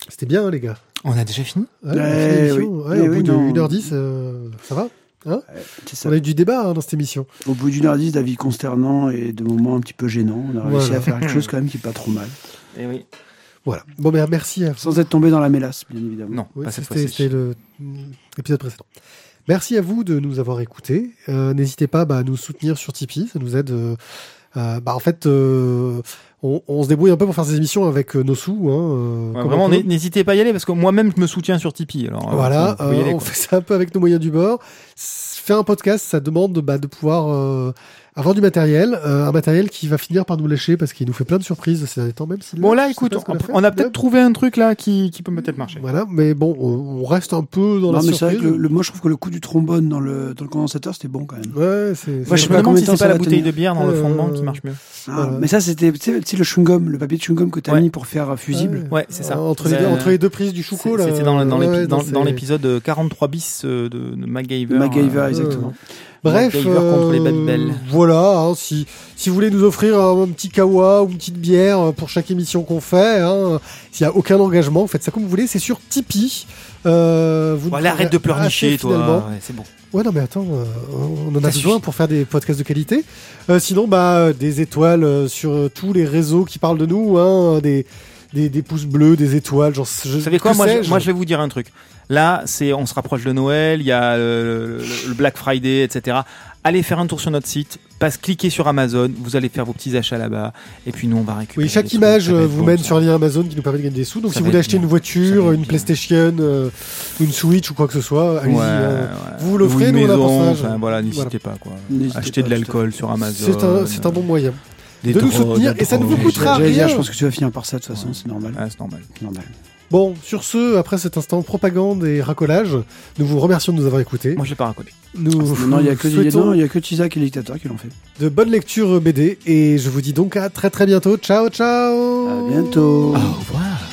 C'était bien, hein, les gars. On a déjà fini? Ouais, on a Eh fini l'émission. oui. Ouais, Eh au oui, bout de non. 1h10, euh, ça va ça. On a eu du débat hein, dans cette émission. Au bout d'une heure dix d'avis consternants et de moments un petit peu gênants, on a réussi Voilà. à faire quelque chose quand même qui est pas trop mal. Eh oui. Voilà. Bon, ben, merci à vous. Sans être tombé dans la mélasse, bien évidemment. Non, Oui, pas cette c'était fois-ci. c'était le mm, l'épisode précédent. Merci à vous de nous avoir écoutés. Euh, N'hésitez pas bah, à nous soutenir sur Tipeee, ça nous aide. euh, euh, bah, en fait, euh, on, on se débrouille un peu pour faire ces émissions avec euh, nos sous. Hein, euh, Ouais, comme vraiment, n'hésitez pas à y aller parce que moi-même, je me soutiens sur Tipeee. Alors, euh, Voilà, euh, aller, on fait ça un peu avec nos moyens du bord. Faire un podcast, ça demande bah, de pouvoir euh, avoir du matériel, euh, un matériel qui va finir par nous lâcher parce qu'il nous fait plein de surprises ces derniers temps, même si Bon, là, écoute, pas on, fait. on a peut-être trouvé un truc là qui, qui peut peut-être marcher. Voilà, mais bon, on, on reste un peu dans Non, la mais c'est vrai surprise. que le, le- moi je trouve que le coup du trombone dans le, dans le condensateur c'était bon quand même. Ouais, c'est. Moi, Moi, je sais me pas demande combien si c'est pas la bouteille tenir. de bière dans le Euh, fondement qui marche mieux. Ah. Mais ça c'était tu sais, le chewing-gum, le papier de chewing-gum que tu as Ouais. mis pour faire euh, fusible. Ouais. C'est ça. Entre les, deux, entre les deux prises du chouco, là. C'était dans, l'épisode euh, 43 bis de, MacGyver. MacGyver, exactement. Bref, MacGyver contre les euh, voilà, hein, si, si vous voulez nous offrir un, un petit kawa ou une petite bière euh, pour chaque émission qu'on fait, hein, s'il n'y a aucun engagement, faites ça comme vous voulez, c'est sur Tipeee. Euh, vous allez, arrête de pleurnicher, assez toi. Ouais, c'est bon. Ouais, non, mais attends, euh, on en a besoin suffit. pour faire des podcasts de qualité. Euh, sinon, bah, des étoiles sur tous les réseaux qui parlent de nous, hein, des, des, des pouces bleus, des étoiles, genre. Je, Vous savez quoi moi je, moi, je vais vous dire un truc. Là, c'est, on se rapproche de Noël, il y a euh, le, le Black Friday, etc. Allez faire un tour sur notre site, passe, cliquez sur Amazon, vous allez faire vos petits achats là-bas, et puis nous, on va récupérer. Oui, chaque trucs, image euh, vous bon, mène ça. sur un lien Amazon qui nous permet de gagner des sous. Donc Ça si vous voulez acheter bien. une voiture, une bien. PlayStation, euh, une Switch ou quoi que ce soit, allez-y. Ouais, ouais. Vous l'offrez, nous, on a maison, je- enfin, voilà, n'hésitez pas, quoi. Achetez pas, de l'alcool sur Amazon. C'est un, c'est un bon moyen. De nous soutenir, et ça ne vous coûtera rien. je pense que tu vas finir par ça de toute façon, c'est normal. Ah, c'est normal. normal. Bon, sur ce, après cet instant propagande et racolage, nous vous remercions de nous avoir écoutés. Moi, je l'ai pas raconté. Nous Non, il y a que non, il y a que Tizak et le dictateur qui l'ont fait. de bonnes lectures BD et je vous dis donc à très très bientôt. Ciao, ciao À bientôt. Au revoir.